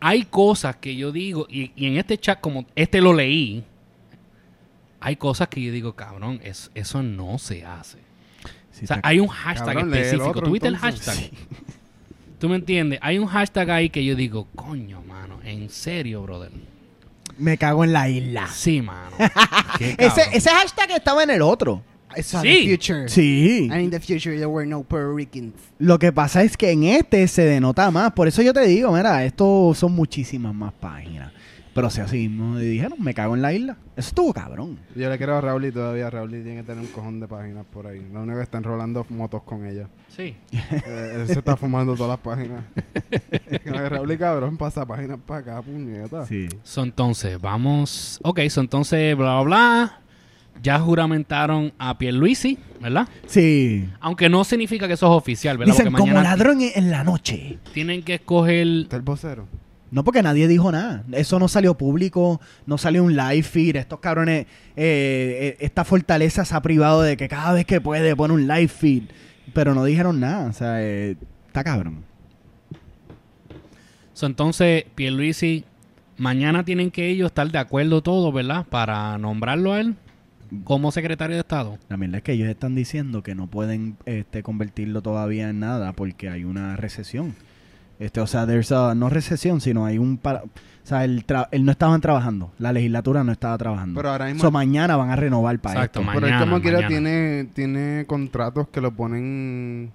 hay cosas que yo digo, y, y en este chat, como este lo leí, hay cosas que yo digo, cabrón, es- eso no se hace. Sí, o sea, hay un hashtag Cabrón, específico. ¿Tuviste el hashtag? ¿Tú me entiendes? Hay un hashtag ahí que yo digo, coño, mano, en serio, brother. Me cago en la isla. Sí, mano. (laughs) Ese, ese hashtag estaba en el otro. Sí. the future. Sí. And in the future there were no Puerto Ricans. Lo que pasa es que en este se denota más. Por eso yo te digo, mira, esto son muchísimas más páginas. Pero si así mismo dijeron, me cago en la isla. Eso estuvo cabrón. Yo le quiero a Raúl y todavía Raúl tiene que tener un cojón de páginas por ahí. Lo único que está enrolando motos con ella. Sí. (laughs) Eh, él se está fumando todas las páginas. (laughs) Raúl y cabrón pasa páginas para acá, puñeta. Sí. So, entonces, vamos. Ok, so, entonces, bla, bla, bla. Ya juramentaron a Pierluisi, ¿verdad? Sí. Aunque no significa que eso es oficial, ¿verdad? Dicen, Porque como mañana ladrón en, en la noche. tienen que escoger. Está el vocero. No, porque nadie dijo nada. Eso no salió público, no salió un live feed. Estos cabrones, eh, eh, esta fortaleza se ha privado de que cada vez que puede pone un live feed. Pero no dijeron nada. O sea, eh, está cabrón. So, entonces, Pierluisi, mañana tienen que ellos estar de acuerdo todos, ¿verdad? Para nombrarlo a él como secretario de Estado. La verdad es que ellos están diciendo que no pueden este, convertirlo todavía en nada porque hay una recesión. Este, o sea, there's a- no recesión, sino hay un... para- o sea, el tra- él no estaban trabajando. La legislatura no estaba trabajando. Pero ahora mismo- So, mañana van a renovar para Exacto, esto. ma- Pero él Mañana, como quiera mañana. tiene, tiene contratos que lo ponen... en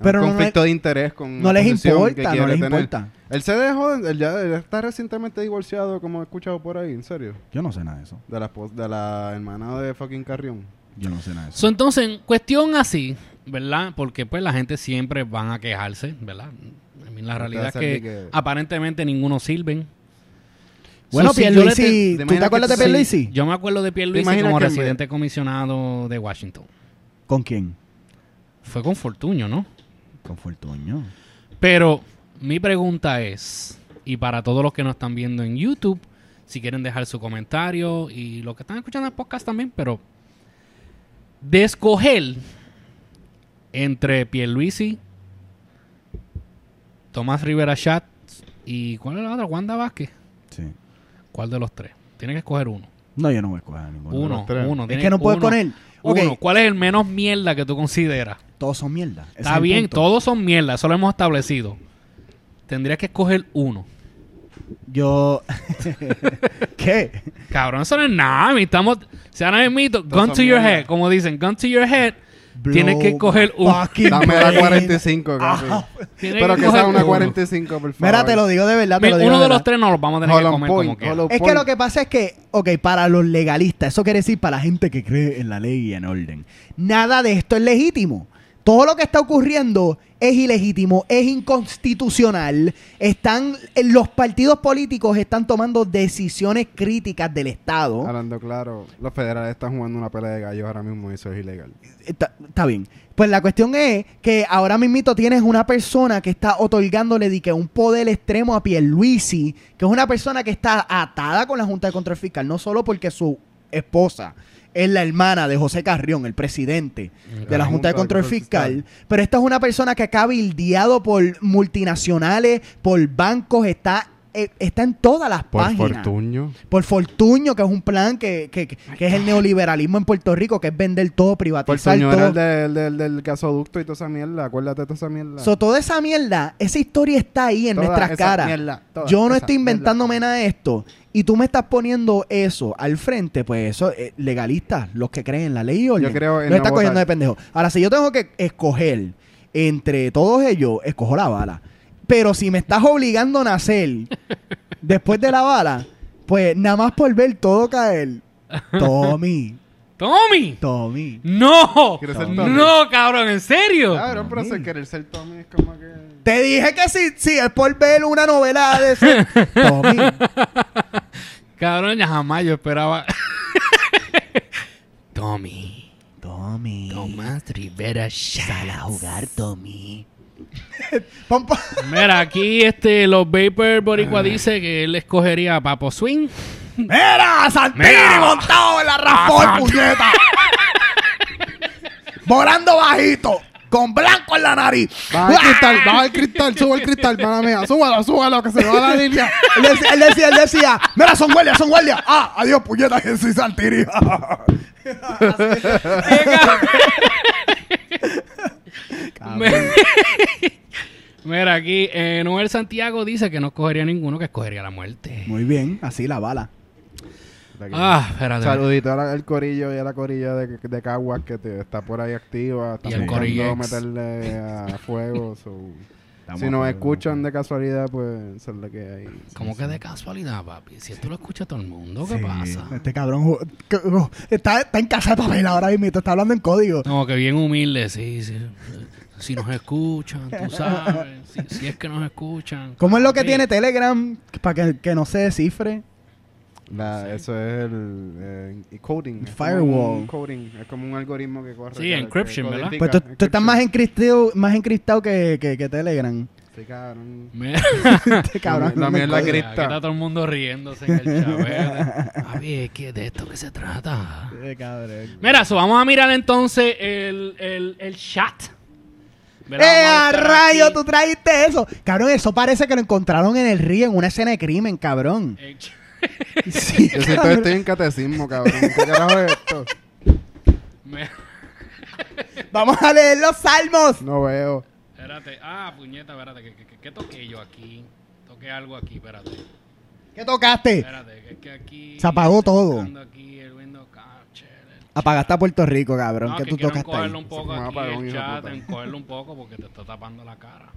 Pero un no conflicto de interés con No les importa, no les tener. importa. Él se dejó, él ya él está recientemente divorciado, como he escuchado por ahí, en serio. Yo no sé nada de eso. De la, esposa- de la hermana de fucking Carrión. Yo no sé nada de eso. So, entonces, en cuestión así, ¿verdad? Porque pues la gente siempre van a quejarse, ¿verdad? La realidad es que, aparentemente ninguno sirven. bueno, So, Pierluisi, te- ¿te ¿tú te acuerdas de sí? Pierluisi? Yo me acuerdo de Pierluisi como que residente comisionado de Washington. ¿Con quién? Fue con Fortuño, ¿no? Con Fortuño. Pero mi pregunta es, y para todos los que nos están viendo en YouTube, si quieren dejar su comentario y los que están escuchando el podcast también, pero de escoger entre Pierluisi, Tomás Rivera Chat y ¿cuál es la otra? Wanda Vázquez. Sí. ¿Cuál de los tres? Tienes que escoger uno. No, yo no voy a escoger a ninguno. Uno, los tres. uno. Es tienes que no puedes uno. poner... Ok, Uno. ¿Cuál es el menos mierda que tú consideras? todos son mierda. Ese Está bien, punto. todos son mierda, eso lo hemos establecido. Tendrías que escoger uno. Yo... (laughs) ¿Qué? Cabrón, eso no es nada. Estamos, se ahora mito, Todos gun to your mierda. head. Como dicen, gun to your head. Tienes que coger un- Dame la brain. 45, casi. Tienes Pero que coger sea una uno. 45, por favor. Mira, te lo digo de verdad, te lo digo Uno de verdad. los tres nos los vamos a tener que comer como point, quiera. hollow Es que point. lo que pasa es que, ok, para los legalistas, eso quiere decir para la gente que cree en la ley y en orden. Nada de esto es legítimo. Todo lo que está ocurriendo es ilegítimo, es inconstitucional. Están, eh, los partidos políticos están tomando decisiones críticas del Estado. Hablando claro, los federales están jugando una pelea de gallos ahora mismo y eso es ilegal. Está, está bien. Pues la cuestión es que ahora mismito tienes una persona que está otorgándole que un poder extremo a Pierluisi, que es una persona que está atada con la Junta de Control Fiscal, no solo porque su esposa es la hermana de José Carrión, el presidente de la Junta de Control Fiscal, pero esta es una persona que acá cabildeado por multinacionales, por bancos, está, eh, está en todas las Por páginas Fortuño. por Fortuño, que es un plan que, que, que- que es el neoliberalismo en Puerto Rico, que es vender todo, privatizar Fortuño era todo. el del, del, del gasoducto y toda esa mierda. Acuérdate de toda esa mierda. So, toda esa mierda, esa historia está ahí en Toda nuestras esa caras. mierda, toda Yo no esa estoy inventándome mierda. nada de esto. Y tú me estás poniendo eso al frente, pues eso, eh, legalistas, los que creen en la ley y orden, Yo creo en lo no estás cogiendo de pendejo. Ahora, si yo tengo que escoger entre todos ellos, escojo la bala. Pero si me estás obligando a nacer (laughs) después de la bala, pues nada más por ver todo caer. Tommy, ¡Tommy! Tommy. ¡No! ¿Quieres ser Tommy. ¡No, cabrón! ¿En serio? Cabrón, pero Tommy. si querer ser Tommy es como que... Te dije que sí, sí, es por ver una novela de ese. (laughs) Tommy. Cabrón, ya jamás yo esperaba. (laughs) Tommy. Tommy. Tomás Rivera Sal a jugar, Tommy. (laughs) Mira, aquí este, los Vapor Boricua dice que él escogería a Papo Swing. ¡Mira! ¡Santini Mira. montado en la Ah, puñeta! (laughs) Volando bajito, con blanco en la nariz. Baja el cristal, baja el cristal, sube el cristal, mala mía. Súbalo, súbalo, que se va la línea. Él decía, él decía, él decía, mira, son guardias, son guardias. Ah, adiós, puñeta, que soy Santini. (laughs) Me- (laughs) Mira, aquí eh, Noel Santiago dice que no escogería ninguno, que escogería la muerte. Muy bien, así la bala. Ah, espérate. Saludito al, corillo y a la corilla de, de Caguas que te, está por ahí activa. Está Y buscando Corillex. meterle a fuego. so, si nos a- escuchan de casualidad, pues es la que hay. ¿Cómo que de casualidad, papi? Si esto lo escucha todo el mundo, ¿qué Sí, pasa? Este cabrón oh, está, está en casa de papel ahora mismo, está hablando en código. No, que bien humilde, sí, sí. Si nos escuchan, tú (laughs) sabes. Si, si es que nos escuchan. ¿Cómo es lo que Sí. tiene Telegram para que, que no se descifre? La, Eso es el eh, coding. es Firewall. un coding. Es como un algoritmo que corre. Sí, que- que encryption, ¿verdad? Pues tú, tú estás más encriptado, más encriptado que, que, que Telegram. Sí, cabrón. (laughs) Este cabrón. La es la código. cripta. aquí está todo el mundo riéndose en el chat. (laughs) Papi, es que de esto que se trata. Cabrón. Mira, so, vamos a mirar entonces el, el, el chat. ¡Eh, a rayo! aquí. Tú trajiste eso. Cabrón, eso parece que lo encontraron en el río, en una escena de crimen, cabrón. (laughs) Sí, Yo siento que estoy en catecismo, cabrón. ¿Qué carajo es esto? me- (laughs) Vamos a leer los salmos. No veo. Espérate. Ah, puñeta, espérate. ¿Qué, qué, qué- qué toqué yo aquí? Toqué algo aquí, espérate. ¿Qué tocaste? Espérate, que es que aquí... Se apagó todo. buscando aquí el Windows Capture, el Apagaste a Puerto Rico, cabrón. No, que que tú tocaste encogerlo ahí. un poco aquí apagón, el chat, encogerlo un poco porque te está tapando la cara.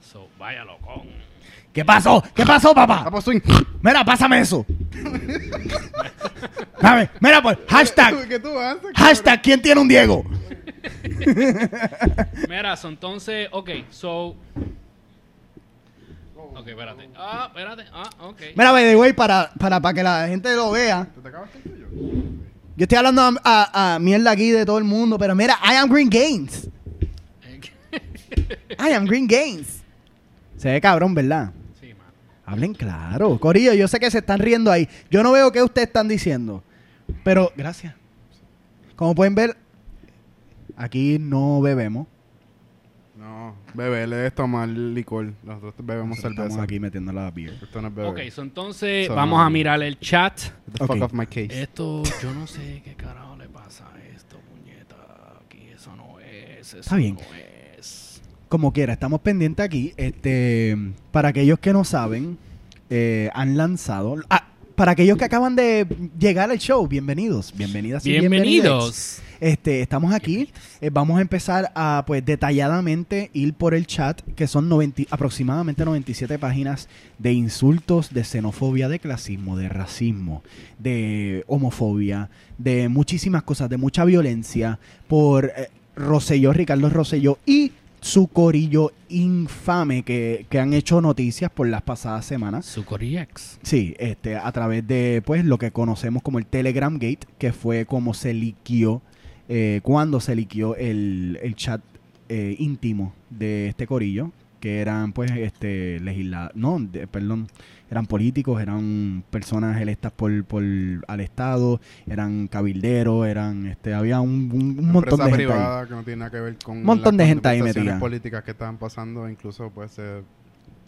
So, vaya loco. ¿Qué pasó? ¿Qué pasó, papá? Mira, pásame eso. Dame, mira, pues, hashtag, ¿Qué tú haces? hashtag, ¿quién tiene un Diego? Mira, so, entonces, ok, so... Ok, espérate. Ah, espérate. Ah, ok. Mira, by the way, para, para, para que la gente lo vea. ¿Te acabaste el tuyo? Yo estoy hablando a, a- a mierda aquí de todo el mundo, pero mira, I am Green Games. I am Green Games. Se ve cabrón, ¿verdad? sí, mano. Hablen claro. Corillo, yo sé que se están riendo ahí. Yo no veo qué ustedes están diciendo. Pero, gracias. Como pueden ver, aquí no bebemos. No, bebé, le debes tomar licor. Nosotros bebemos Nosotros cerveza. Estamos aquí metiendo la beer. Esto no es. Ok, so, entonces So, vamos no. a mirar el chat. Get the fuck off my case. Esto, yo no sé qué carajo le pasa a esto, puñeta. Aquí eso no es. Eso Está bien. no es. Como quiera, estamos pendientes aquí. Este, para aquellos que no saben, eh, han lanzado. ah, para aquellos que acaban de llegar al show, bienvenidos, bienvenidas y bienvenidos. Este, estamos aquí. eh, vamos a empezar a, pues, detalladamente ir por el chat, que son 90 aproximadamente 97 páginas de insultos, de xenofobia, de clasismo, de racismo, de homofobia, de muchísimas cosas, de mucha violencia por eh, Rosselló, Ricardo Rosselló y su corillo infame que, que han hecho noticias por las pasadas semanas. Su Coriex. Sí, este, a través de pues lo que conocemos como el Telegram Gate, que fue como se liquió, eh, cuando se liquió el, el chat eh, íntimo de este corillo, que eran pues este legisladores, no, de- perdón, eran políticos, eran personas electas por, por al Estado, eran cabilderos, eran, este, había un, un- un montón de gente ahí. que no tiene nada que ver con Un montón las de gente ahí metida. políticas que estaban pasando. Incluso pues se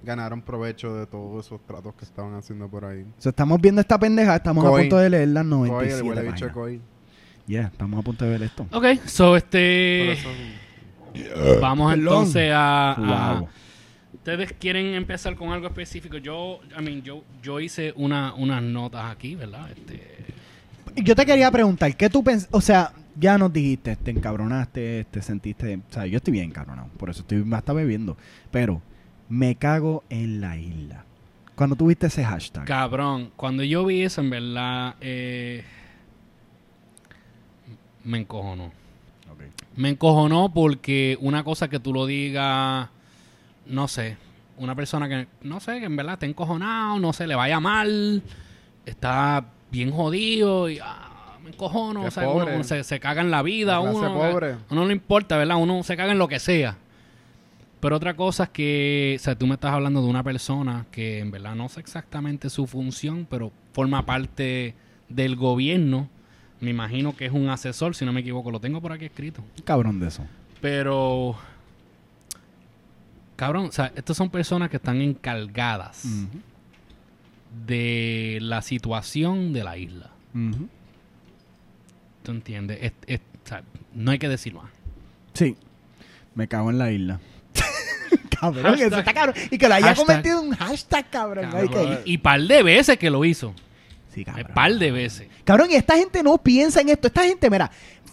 ganaron provecho de todos esos tratos que estaban haciendo por ahí. So, estamos viendo esta pendeja, estamos a punto de leer las Coy, el 97 huele bicho. Coy. Yeah, estamos a punto de ver esto. Ok, so Por este. eso- Vamos entonces a. a- Wow. Ustedes quieren empezar con algo específico. Yo, I mean, yo, yo hice una, unas notas aquí, ¿verdad? Este, Yo te quería preguntar, ¿qué tú pensas? O sea, ya nos dijiste, te encabronaste, te sentiste... O sea, yo estoy bien encabronado, por eso estoy hasta bebiendo. Pero, me cago en la isla. Cuando tuviste ese hashtag. cabrón, cuando yo vi eso, en verdad, eh, me encojonó. Me encojonó porque una cosa que tú lo digas, no sé, una persona que, no sé, que en verdad está encojonado, no sé, le vaya mal, está bien jodido y ah, me encojono, o sea, pobre. uno se, se caga en la vida, La uno, pobre. uno no le importa, ¿verdad? Uno se caga en lo que sea. Pero otra cosa es que, o sea, tú me estás hablando de una persona que en verdad no sé exactamente su función, pero forma parte del gobierno. Me imagino que es un asesor, si no me equivoco, lo tengo por aquí escrito. Cabrón de eso. Pero, cabrón, o sea, estas son personas que están encargadas de la situación de la isla. ¿Tú entiendes? Es- es- o sea, no hay que decir más. Sí, me cago en la isla. (laughs) cabrón. Hashtag. Eso está cabrón. Y que lo haya Hashtag. convertido en un hashtag, cabrón. Que- Y par de veces que lo hizo. Sí, cabrón. Par de veces. Cabrón, y esta gente no piensa en esto. Esta gente, mira,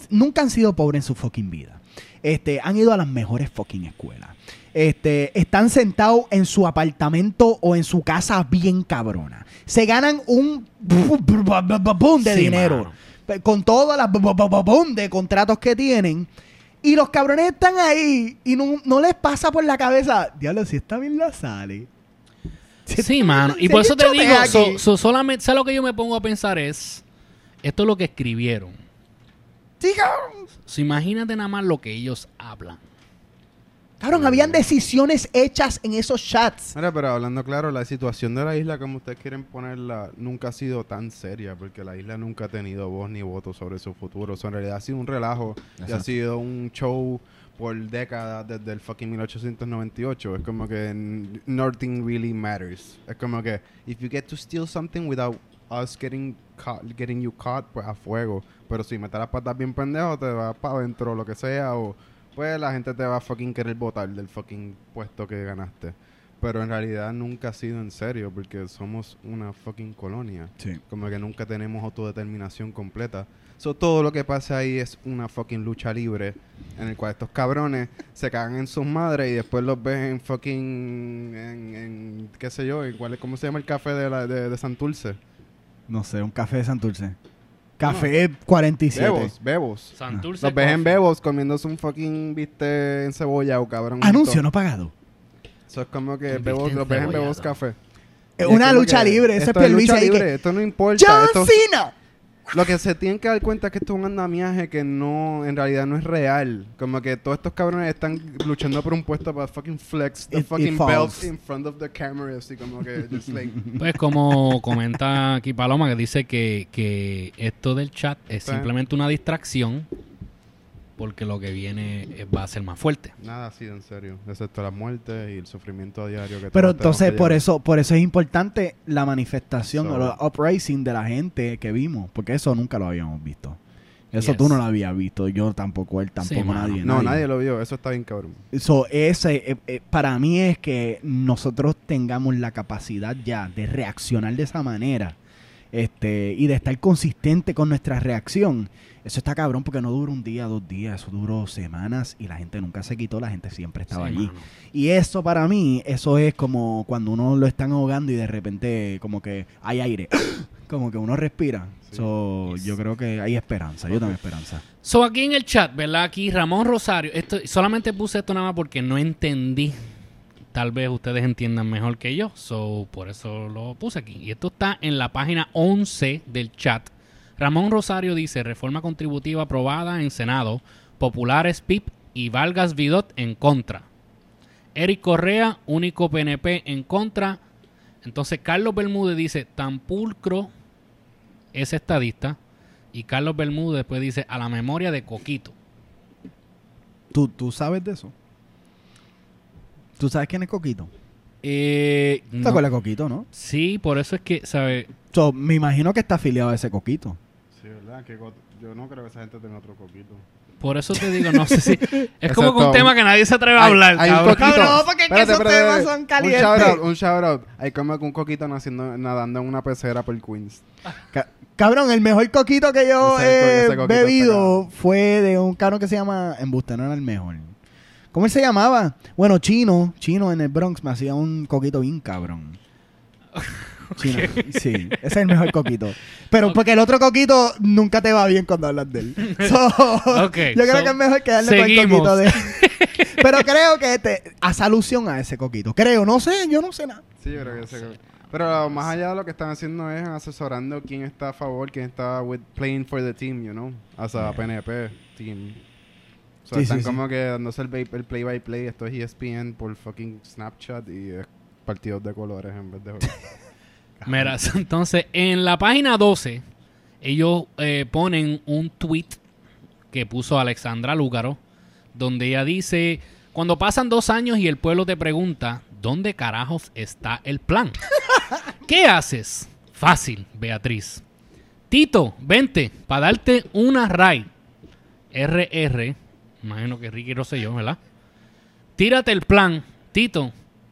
nunca han sido pobres en su fucking vida. Este, han ido a las mejores fucking escuelas. Este, están sentados en su apartamento o en su casa bien cabrona. Se ganan un boom de Sí, dinero. mano. Con todas las boom de contratos que tienen. Y los cabrones están ahí y no, no les pasa por la cabeza. Diablo, si está bien la sale. (laughs) Sí, mano. Y por eso te digo, aquí. so- so solamente, ¿sabes lo que yo me pongo a pensar? Es, esto es lo que escribieron. Sí. So, imagínate nada más lo que ellos hablan. Cabrón, habían decisiones hechas en esos chats. Mira, pero hablando claro, la situación de la isla, como ustedes quieren ponerla, nunca ha sido tan seria, porque la isla nunca ha tenido voz ni voto sobre su futuro. O sea, en realidad ha sido un relajo y ha sido un show por décadas desde el fucking 1898. Es como que n- nothing really matters. Es como que, if you get to steal something without us getting caught, getting you caught, pues a fuego. Pero si metes las patas bien pendejo, te vas para adentro, lo que sea, o pues la gente te va a fucking querer votar del fucking puesto que ganaste. Pero en realidad nunca ha sido en serio, porque somos una fucking colonia. Sí. Como que nunca tenemos autodeterminación completa. So, todo lo que pasa ahí es una fucking lucha libre en el cual estos cabrones se cagan en sus madres y después los ves en fucking en, en qué sé yo, en cuál, ¿cómo se llama el café de, la, de, de Santurce? No sé, un café de Santurce. Café 47. Bebos, bebos. Santurce Los ves en Coffee. bebos comiéndose un fucking viste en cebolla o cabrón. Anuncio no pagado. Eso es como que Un bebos, los ves en encebollado. bebos café. Es una lucha libre. Eso es esto es Pierluisi que- esto no importa. ¡John esto- Cena! Lo que se tienen que dar cuenta es que esto es un andamiaje que no, en realidad no es real. Como que todos estos cabrones están luchando por un puesto para fucking flex the It- it fucking falls. belt in front of the camera. Así como que, just like, (laughs) Pues como comenta aquí Paloma, que dice que, que esto del chat es simplemente una distracción porque lo que viene es- va a ser más fuerte. nada así en serio. Excepto la muerte y el sufrimiento diario que Pero entonces que por eso, por eso es importante la manifestación So- o el uprising de la gente que vimos, porque eso nunca lo habíamos visto. Eso Yes. tú no lo habías visto, yo tampoco, él tampoco, Sí, nadie. No, nadie lo vio. Eso está bien cabrón. So, ese, eh, eh, para mí es que nosotros tengamos la capacidad ya de reaccionar de esa manera este, y de estar consistente con nuestra reacción. Eso está cabrón porque no dura un día, dos días, eso duró semanas y la gente nunca se quitó, la gente siempre estaba Sí, allí. mano. Y eso para mí, eso es como cuando uno lo están ahogando y de repente como que hay aire, (coughs) como que uno respira. Sí. So, Yo creo que hay esperanza, yo tengo esperanza. So, aquí en el chat, ¿verdad? Aquí Ramón Rosario. Esto, solamente puse esto nada más porque no entendí. Tal vez ustedes entiendan mejor que yo. So, por eso lo puse aquí. Y esto está en la página 11 del chat. Ramón Rosario dice: Reforma contributiva aprobada en Senado. Populares PIP y Vargas Vidot en contra. Eric Correa, único PNP en contra. Entonces, Carlos Bermúdez dice: Tan pulcro es estadista. Y Carlos Bermúdez después dice a la memoria de Coquito. ¿Tú, ¿Tú sabes de eso? ¿Tú sabes quién es Coquito? Eh, ¿Te no. acuerdas de Coquito, no? Sí, por eso es que, ¿sabes? So, me imagino que está afiliado a ese Coquito. Sí, ¿verdad? Que yo no creo que esa gente tenga otro coquito. Por eso te digo, no sé si. (laughs) Es como que un tema que nadie se atreve a hablar. Hay un cabrón. coquito. Cabrón, porque es que esos temas son calientes. Un shout out, un shout out. Hay como que un coquito naciendo, nadando en una pecera por Queens. Ca- cabrón, el mejor Coquito que yo Ese he bebido fue de un cabrón que se llama Embuste, no era el mejor. ¿Cómo él se llamaba? Bueno, Chino, Chino en el Bronx me hacía un coquito bien cabrón. (laughs) Sí, ese es el mejor coquito. Pero porque el otro coquito nunca te va bien cuando hablas de él. (laughs) So, Ok, (laughs) yo creo so, que es mejor quedarle con el seguimos. coquito de (laughs) Pero creo que este, hace alusión a ese coquito. Creo, no sé, yo no sé nada. Sí, yo creo que ese Pero más allá de lo que están haciendo es asesorando quién está a favor, quién está with, playing for the team, you know. As a PNP team. So, Sí, están sí, sí. como que dándose el, el play by play. Esto es ESPN por fucking Snapchat y es partidos de colores en vez de juegos. Mira, (laughs) entonces en la página 12, ellos eh, ponen un tweet que puso Alexandra Lúgaro, donde ella dice: Cuando pasan dos años y el pueblo te pregunta, ¿dónde carajos está el plan? (laughs) ¿Qué haces? Fácil, Beatriz. Tito, vente para darte una raid. RR, imagino que Ricky Rosselló, ¿verdad? Tírate el plan, Tito,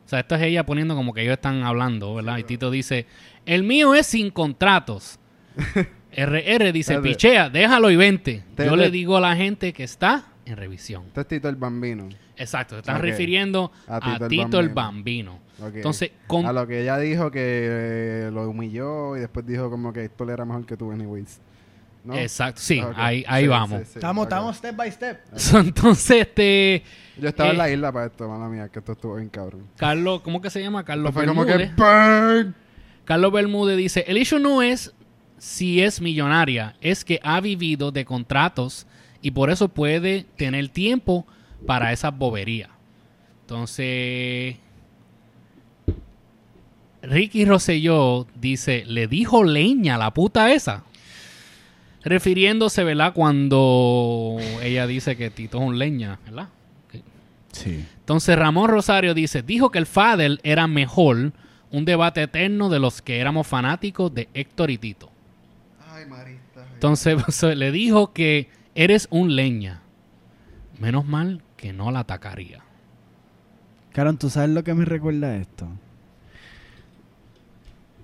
o sea, esto es ella poniendo como que ellos están hablando, ¿verdad? Y Tito dice, el mío es sin contratos. (laughs) RR dice, pichea, déjalo y vente. Te- Yo te- le digo a la gente que está en revisión. Este es Tito el Bambino. Exacto, se están refiriendo A a Tito Tito, el el Bambino. Entonces, con- A lo que ella dijo que eh, lo humilló y después dijo como que esto le era mejor que tú, anyways. ¿No? Exacto, sí, Ok. ahí, ahí Sí, vamos. sí, sí. Estamos, estamos step by step. (laughs) Entonces, este, Yo estaba eh, en la isla para esto, mala mía, que esto estuvo bien cabrón. Carlos, ¿cómo que se llama? Carlos como que burn. Carlos Bermúdez dice, el issue no es si es millonaria, es que ha vivido de contratos y por eso puede tener tiempo para esa bobería. Entonces, Ricky Rosselló dice, le dijo leña a la puta esa. Refiriéndose, ¿verdad? Cuando ella dice que Tito es un leña, ¿verdad? Sí. Entonces Ramón Rosario dice, dijo que el Fadel era mejor, un debate eterno de los que éramos fanáticos de Héctor y Tito. Ay, Marista. Entonces (laughs) pues, le dijo que eres un leña. Menos mal que no la atacaría. Cabrón, ¿tú sabes lo que me recuerda esto?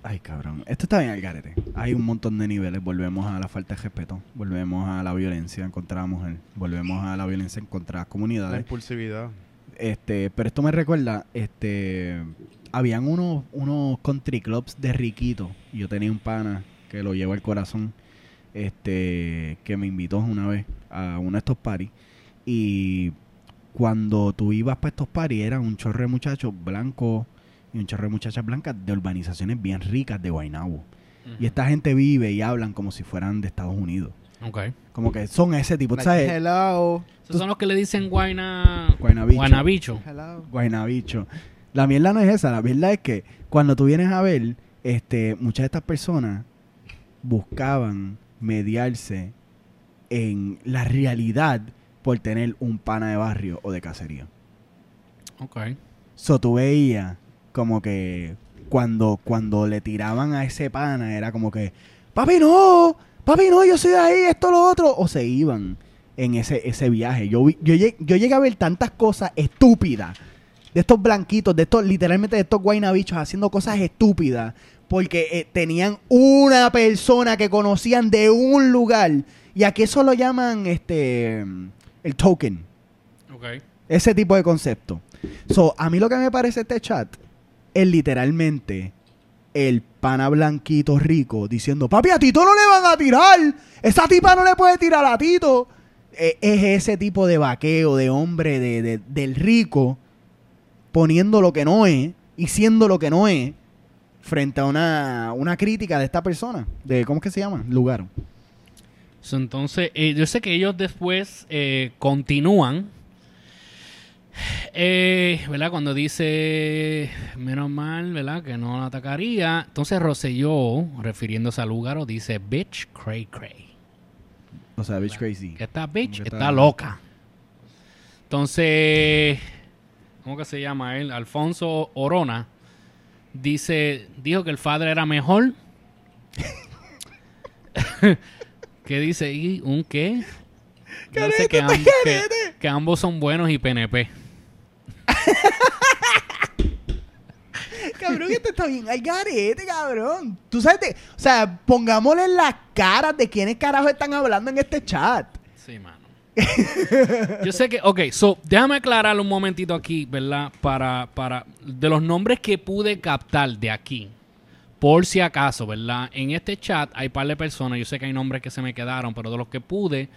Ay, cabrón. Esto está bien al garete. Hay un montón de niveles. Volvemos a la falta de respeto. Volvemos a la violencia contra la mujer. Volvemos a la violencia contra las La comunidades. impulsividad. Este, pero esto me recuerda, este, habían unos, unos country clubs de riquito. Y yo tenía un pana que lo llevo al corazón, este, que me invitó una vez a uno de estos parties. Y cuando tú ibas para estos parties, eran un chorro de muchachos blancos y un chorro de muchachas blancas de urbanizaciones bien ricas de Guaynabo. Y esta gente vive y hablan como si fueran de Estados Unidos. Ok. Como que son ese tipo, Like, ¿sabes? hello. Esos son los que le dicen guayna... Guaynabicho. Guaynabicho. Hello. Guaynabicho. La mierda no es esa, la mierda es que cuando tú vienes a ver, este, muchas de estas personas buscaban mediarse en la realidad por tener un pana de barrio o de cacería. Ok. So tú veías como que cuando, cuando le tiraban a ese pana era como que, papi no, papi no, yo soy de ahí, esto, lo otro. O se iban en ese, ese viaje. Yo, vi- yo, yo llegué a ver tantas cosas estúpidas de estos blanquitos, de estos, literalmente de estos guaynabichos haciendo cosas estúpidas. Porque eh, tenían una persona que conocían de un lugar. Y aquí eso lo llaman este el token. Ok. Ese tipo de concepto. So, a mí lo que me parece este chat es literalmente el pana blanquito rico diciendo, papi, a Tito no le van a tirar. Esa tipa no le puede tirar a Tito. Eh, es ese tipo de vaqueo de hombre de, de- del rico poniendo lo que no es y siendo lo que no es frente a una, una crítica de esta persona. De, ¿Cómo es que se llama? Lugar. Entonces, eh, yo sé que ellos después eh, continúan. Eh, ¿Verdad? Cuando dice, menos mal, ¿verdad? Que no la atacaría. Entonces Rosselló, refiriéndose al lugar, dice, bitch, cray, cray. O sea, bitch crazy. Que esta bitch está, está- loca. Entonces, ¿cómo que se llama él? Alfonso Orona dice, dijo que el padre era mejor. (laughs) ¿Qué dice? ¿Y un qué? Dice que, am- que- que ambos son buenos y PNP. (laughs) Cabrón, esto está bien al garete, cabrón. Tú sabes, de- o sea, pongámosle las caras de quiénes carajo están hablando en este chat. Sí, mano. Yo sé que, ok, so, déjame aclarar un momentito aquí, ¿verdad? Para, para, de los nombres que pude captar de aquí, por si acaso, ¿verdad? En este chat hay par de personas, yo sé que hay nombres que se me quedaron, pero de los que pude,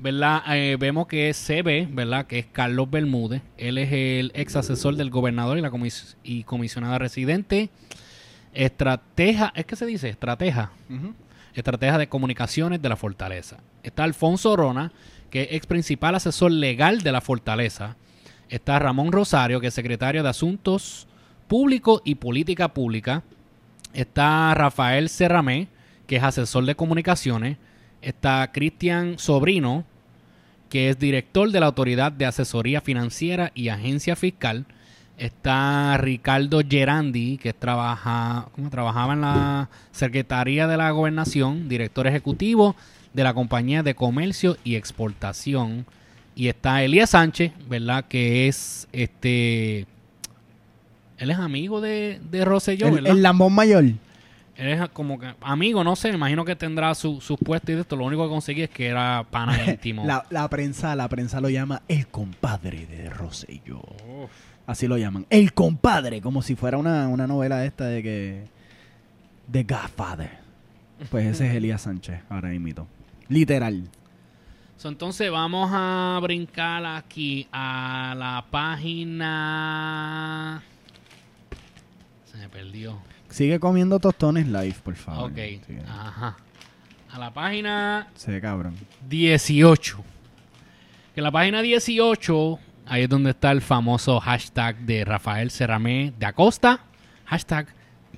¿verdad? Eh, vemos que es CB, ¿verdad? Que es Carlos Bermúdez. Él es el ex asesor del gobernador y la comis- y comisionada residente. Estratega, ¿es que se dice? Estratega. Estratega de Comunicaciones de la Fortaleza. Está Alfonso Orona, que es ex principal asesor legal de la Fortaleza. Está Ramón Rosario, que es secretario de Asuntos Públicos y Política Pública. Está Rafael Serramé, que es asesor de comunicaciones. Está Cristian Sobrino, que es director de la Autoridad de Asesoría Financiera y Agencia Fiscal. Está Ricardo Gerandi, que trabaja, ¿cómo trabajaba en la Secretaría de la Gobernación, director ejecutivo de la Compañía de Comercio y Exportación. Y está Elías Sánchez, ¿verdad? Que es este Él es amigo de, de Rosselló, El, ¿verdad? el lambón mayor. Él es como que amigo, no sé, me imagino que tendrá su- sus puestos y de esto. Lo único que conseguí es que era pana (laughs) íntimo. La, la prensa, la prensa lo llama el compadre de Rosselló. Así lo llaman. El compadre, como si fuera una, una novela esta de que. The Godfather. Pues ese es (laughs) Elías Sánchez, ahora imito. Literal. So, entonces vamos a brincar aquí a la página. Se me perdió. Sigue comiendo tostones live, por favor. Ok. Sigue. Ajá. A la página Se cabrón. 18. Que la página 18, ahí es donde está el famoso hashtag de Rafael Cerramé de Acosta. Hashtag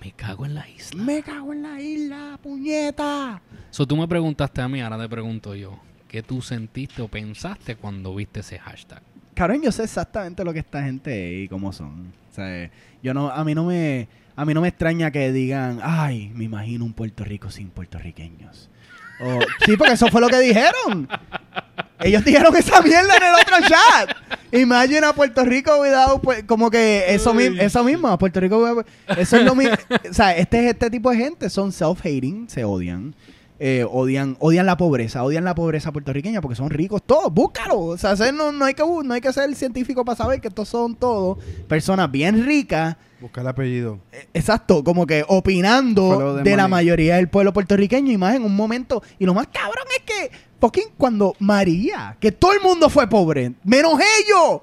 me cago en la isla. Me cago en la isla, puñeta. So, tú me preguntaste a mí, ahora te pregunto yo. ¿Qué tú sentiste o pensaste cuando viste ese hashtag? Cabrón, yo sé exactamente lo que esta gente es y cómo son. O sea, yo no, a mí no me, a mí no me extraña que digan, ay, me imagino un Puerto Rico sin puertorriqueños. O- sí, porque eso fue lo que dijeron. Ellos dijeron esa mierda en el otro chat. Imagina Puerto Rico pues, como que eso, mi- eso mismo, Puerto Rico, without- eso es lo mismo. O sea, este es este tipo de gente, son self-hating, se odian. Eh, odian, odian la pobreza, odian la pobreza puertorriqueña porque son ricos todos, búscalo. O sea, no, no hay que, no hay que ser científico para saber que estos son todos personas bien ricas, Busca el apellido. eh, exacto, como que opinando de la mayoría del pueblo puertorriqueño y más en un momento. Y lo más cabrón es que, fucking, cuando María, que todo el mundo fue pobre, menos ellos.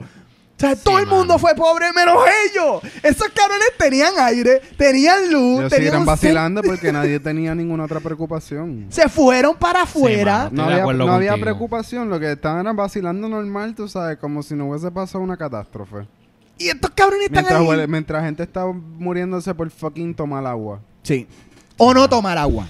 O sea, Sí, todo el mundo mano. fue pobre menos ellos. Esos cabrones tenían aire, tenían luz, Ellos tenían un vacilando porque nadie (laughs) tenía ninguna otra preocupación. se fueron para afuera. Estoy No, había, no preocupación, lo que estaban era vacilando normal, tú sabes, como si no hubiese pasado una catástrofe. Y estos cabrones están Mientras, ahí. huele- mientras gente está muriéndose por fucking tomar agua. Sí. O no tomar agua.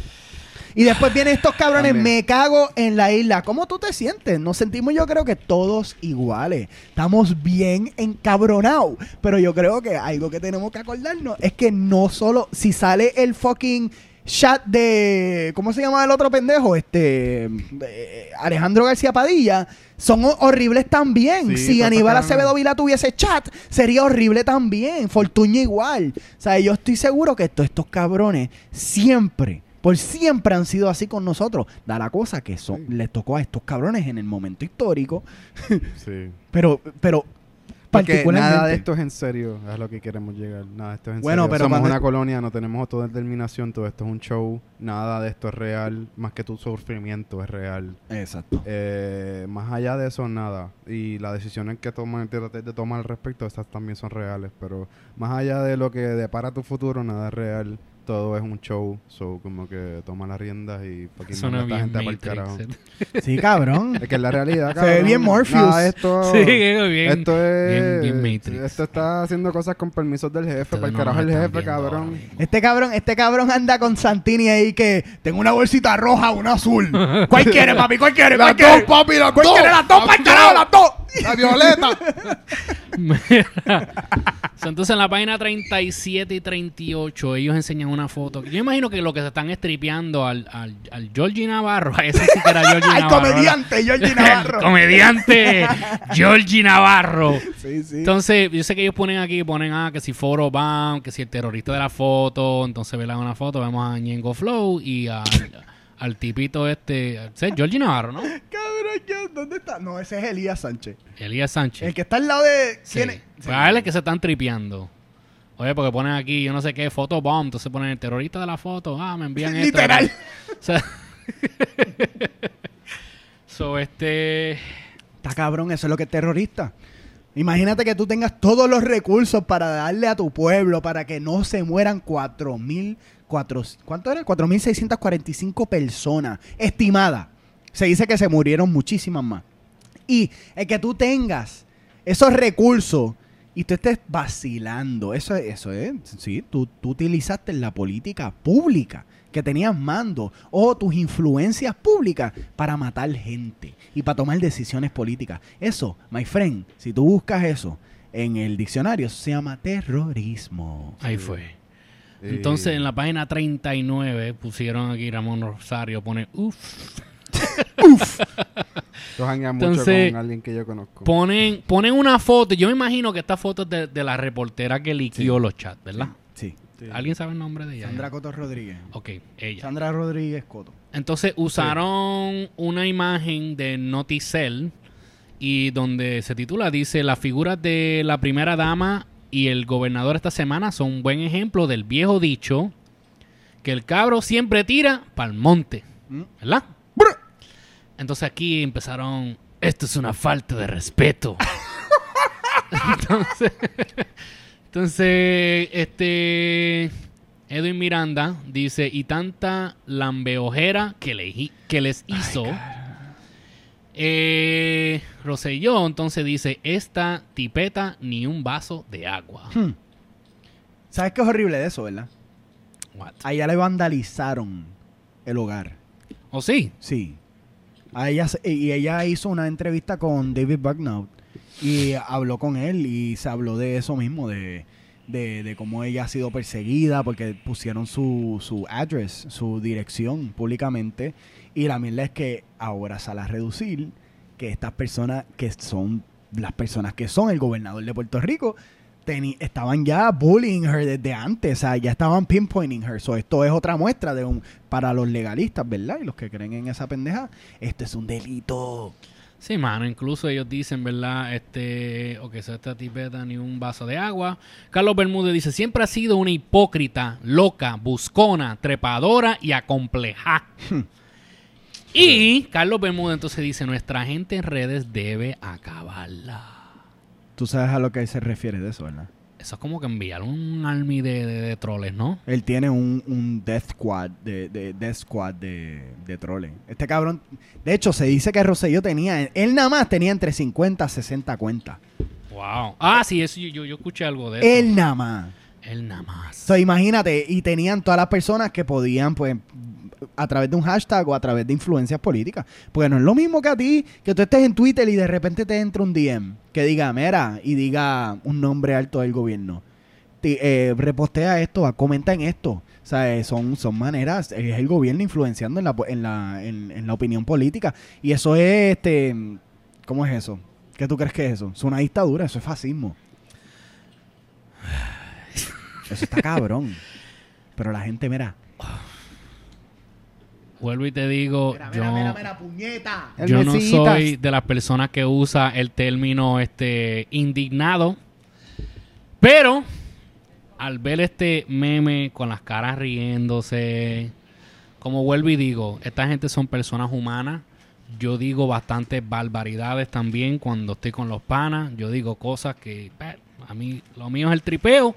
Y después vienen estos cabrones, También. me cago en la isla. ¿Cómo tú te sientes? Nos sentimos yo creo que todos iguales. Estamos bien encabronados. Pero yo creo que algo que tenemos que acordarnos es que no solo si sale el fucking chat de... ¿Cómo se llama el otro pendejo? Este... eh, Alejandro García Padilla. Son ho- horribles también. Sí, si Aníbal Acevedo. Vila tuviese chat, sería horrible también. Fortuño igual. O sea, yo estoy seguro que todos estos cabrones siempre, por siempre han sido así con nosotros. Da la cosa que son, les tocó a estos cabrones en el momento histórico. Sí. (laughs) Pero, pero, Porque nada de esto es en serio, es lo que queremos llegar. Nada de esto es en Bueno, serio. pero Somos una colonia, no tenemos autodeterminación, todo esto es un show. Nada de esto es real, más que tu sufrimiento es real. Exacto. Eh, más allá de eso, nada. Y las decisiones que toman, trates de tomar al respecto, estas también son reales. Pero más allá de lo que depara tu futuro, nada es real. Todo es un show. So, como que toma las riendas y fucking Suena manda a esta bien gente pa'l carajo. Matrix. (laughs) Sí, cabrón. Es que es la realidad, Se ve cabrón. bien Morpheus. Nada, esto, (laughs) Sí, bien. esto es. bien- bien Matrix. Esto está haciendo cosas con permisos del jefe. Ustedes Para el no carajo nos el están jefe, viendo cabrón. Este cabrón, este cabrón anda con Santini ahí que tengo una bolsita roja, una azul. (laughs) ¿Cuál quiere, papi? ¿Cuál quiere? ¿Cuál Las quiere? dos, papi, las ¿Cuál quiere? Las dos, Las para el carajo, las dos. La violeta. Mira. Entonces en la página 37 y 38 ellos enseñan una foto. Yo imagino que lo que se están estripeando al, al, al Georgie Navarro, a ese sí que era Georgie (laughs) Navarro. comediante Georgie (laughs) El Navarro. comediante Georgie Navarro. Sí, sí. Entonces, yo sé que ellos ponen aquí, ponen, ah, que si Foro Bam, que si el terrorista de la foto. Entonces, ¿verdad? Una foto, vemos a Ñengo Flow y al, al tipito este, ¿sí? Georgie Navarro, ¿no? (laughs) Cabrón. ¿dónde está? No, ese es Elías Sánchez. Elías Sánchez. El que está al lado de. Sí. ¿quién es? Pues es que se están tripeando. Oye, porque ponen aquí, yo no sé qué, foto bomb. Entonces ponen el terrorista de la foto. Ah, me envían (laughs) esto. Literal. O sea. (laughs) so, este. Está cabrón, eso es lo que es terrorista. Imagínate que tú tengas todos los recursos para darle a tu pueblo para que no se mueran 4.000, cuatro, ¿cuánto era? 4.645 personas estimadas. Se dice que se murieron muchísimas más. Y el que tú tengas esos recursos y tú estés vacilando, eso, eso es, sí, tú, tú utilizaste la política pública que tenías mando o tus influencias públicas para matar gente y para tomar decisiones políticas. Eso, my friend, si tú buscas eso en el diccionario, eso se llama terrorismo. Ahí fue. Entonces, en la página 39 pusieron aquí Ramón Rosario, pone uff. (laughs) Mucho Entonces, con alguien que yo conozco. Ponen, ponen una foto. Yo me imagino que esta foto es de, de la reportera que liquió los chats, ¿verdad? Sí. ¿Alguien sabe el nombre de ella? Sandra Coto Rodríguez. Ok, ella. Sandra Rodríguez Coto. Entonces usaron una imagen de Noticel y donde se titula, dice, las figuras de la primera dama y el gobernador esta semana son un buen ejemplo del viejo dicho que el cabro siempre tira pa'l monte, Mm. ¿verdad? Entonces aquí empezaron, esto es una falta de respeto. (laughs) entonces, entonces, este Edwin Miranda dice, y tanta lambeojera que, le, que les hizo. Eh, Rosselló entonces dice, esta tipeta ni un vaso de agua. Hmm. ¿Sabes qué es horrible de eso, verdad? What? A ella le vandalizaron el hogar. ¿O sí? Sí. A ella, y ella hizo una entrevista con David Bucknow y habló con él y se habló de eso mismo, de, de, de cómo ella ha sido perseguida porque pusieron su, su address, su dirección públicamente y la mierda es que ahora sale a reducir que estas personas que son las personas que son el gobernador de Puerto Rico estaban ya bullying her desde antes, o sea, ya estaban pinpointing her. So, esto es otra muestra de un para los legalistas, ¿verdad? Y los que creen en esa pendeja, esto es un delito. Sí, mano, incluso ellos dicen, ¿verdad? Este, o que sea esta tipeta ni un vaso de agua. Carlos Bermúdez dice, siempre ha sido una hipócrita, loca, buscona, trepadora y acomplejada. (laughs) y Carlos Bermúdez entonces dice, nuestra gente en redes debe acabarla. Tú sabes a lo que se refiere de eso, ¿verdad? Eso es como que enviar un army de, de, de troles, ¿no? Él tiene un, un death squad de, de death squad de, de troles. Este cabrón, de hecho, se dice que Rosselló tenía, él nada más tenía entre 50 a 60 cuentas. Wow. Ah, sí, eso, yo, yo, yo escuché algo de eso. Él nada más. Él nada más. So, imagínate, y tenían todas las personas que podían, pues, a través de un hashtag o a través de influencias políticas. Porque no es lo mismo que a ti, que tú estés en Twitter y de repente te entra un DM que diga, mira, y diga un nombre alto del gobierno. Eh, repostea esto, comenta en esto. O sea, eh, son, son maneras, es el gobierno influenciando en la, en, la, en, en la opinión política. Y eso es, este, ¿cómo es eso? ¿Qué tú crees que es eso? Es una dictadura, eso es fascismo. Eso está cabrón. (laughs) Pero la gente, mira. Vuelvo y te digo, yo... puñeta. El Yo no soy de las personas que usa el término este indignado, pero al ver este meme con las caras riéndose, como vuelvo y digo, esta gente son personas humanas. Yo digo bastantes barbaridades también cuando estoy con los panas. Yo digo cosas que a mí lo mío es el tripeo.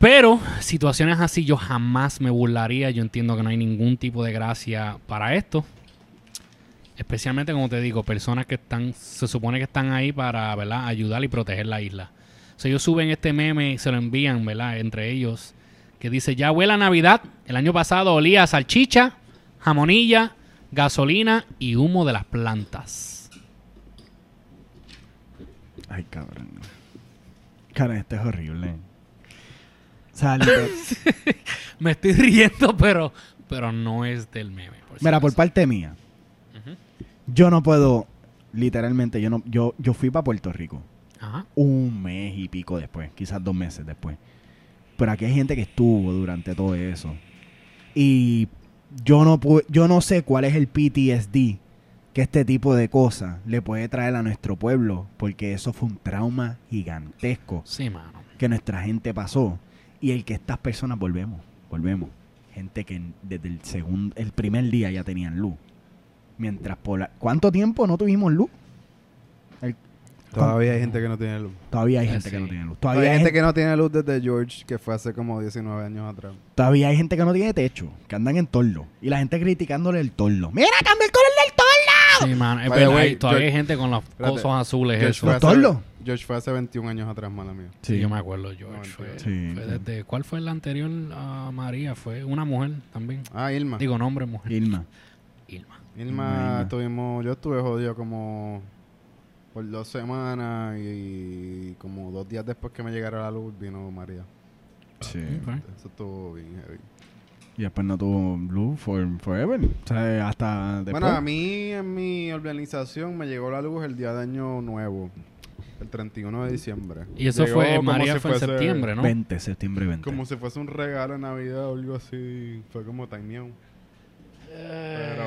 Pero situaciones así yo jamás me burlaría. Yo entiendo que no hay ningún tipo de gracia para esto. Especialmente, como te digo, personas que están, se supone que están ahí para, ¿verdad? Ayudar y proteger la isla. O ellos suben este meme y se lo envían, ¿verdad? Entre ellos. Que dice, ya huele a Navidad. El año pasado olía salchicha, jamonilla, gasolina y humo de las plantas. Ay, cabrón. Cara, este es horrible. Sea, (laughs) Me estoy riendo, pero, pero no es del meme. por si mira, por parte mía, yo no puedo, literalmente, yo no, yo, yo fui para Puerto Rico Ajá. un mes y pico después, quizás dos meses después. Pero aquí hay gente que estuvo durante todo eso. Y yo no pu- yo no sé cuál es el PTSD que este tipo de cosas le puede traer a nuestro pueblo, porque eso fue un trauma gigantesco Sí, mano. que nuestra gente pasó y el que estas personas volvemos, volvemos, gente que desde el segundo, el primer día ya tenían luz. Mientras por la- ¿cuánto tiempo no tuvimos luz? El- Todavía hay gente que no tiene luz. todavía hay Eh, gente que no tiene luz. Todavía Todavía hay gente que no tiene luz desde George, que fue hace como 19 años atrás. todavía hay gente que no tiene techo, que andan en tordo y la gente criticándole el tordo. Mira, cambia el. Sí, mano. Es By the verdad, way, todavía George- hay gente con los espérate. cosos azules. George Eso. fue, ¿Los hace? George fue hace 21 años atrás, mala mía. Sí, yo me acuerdo, George. No, fue, sí. fue desde, ¿Cuál fue la anterior a María? Fue una mujer también. Ah, Irma. Digo, nombre, mujer. Irma. Irma. Irma, Irma. tuvimos, yo estuve jodido como por dos semanas y como dos días después que me llegara la luz vino María. Sí. Ok. Eso estuvo bien heavy. Y después no tuvo Blue for, forever. O sea, hasta después. Bueno, a mí en mi organización me llegó la luz el día de Año Nuevo, el 31 de diciembre. Y eso Llegó fue, María si fue en septiembre, ¿no? 20, septiembre 20. Como si fuese un regalo de Navidad o algo así. Fue como timeout. Pero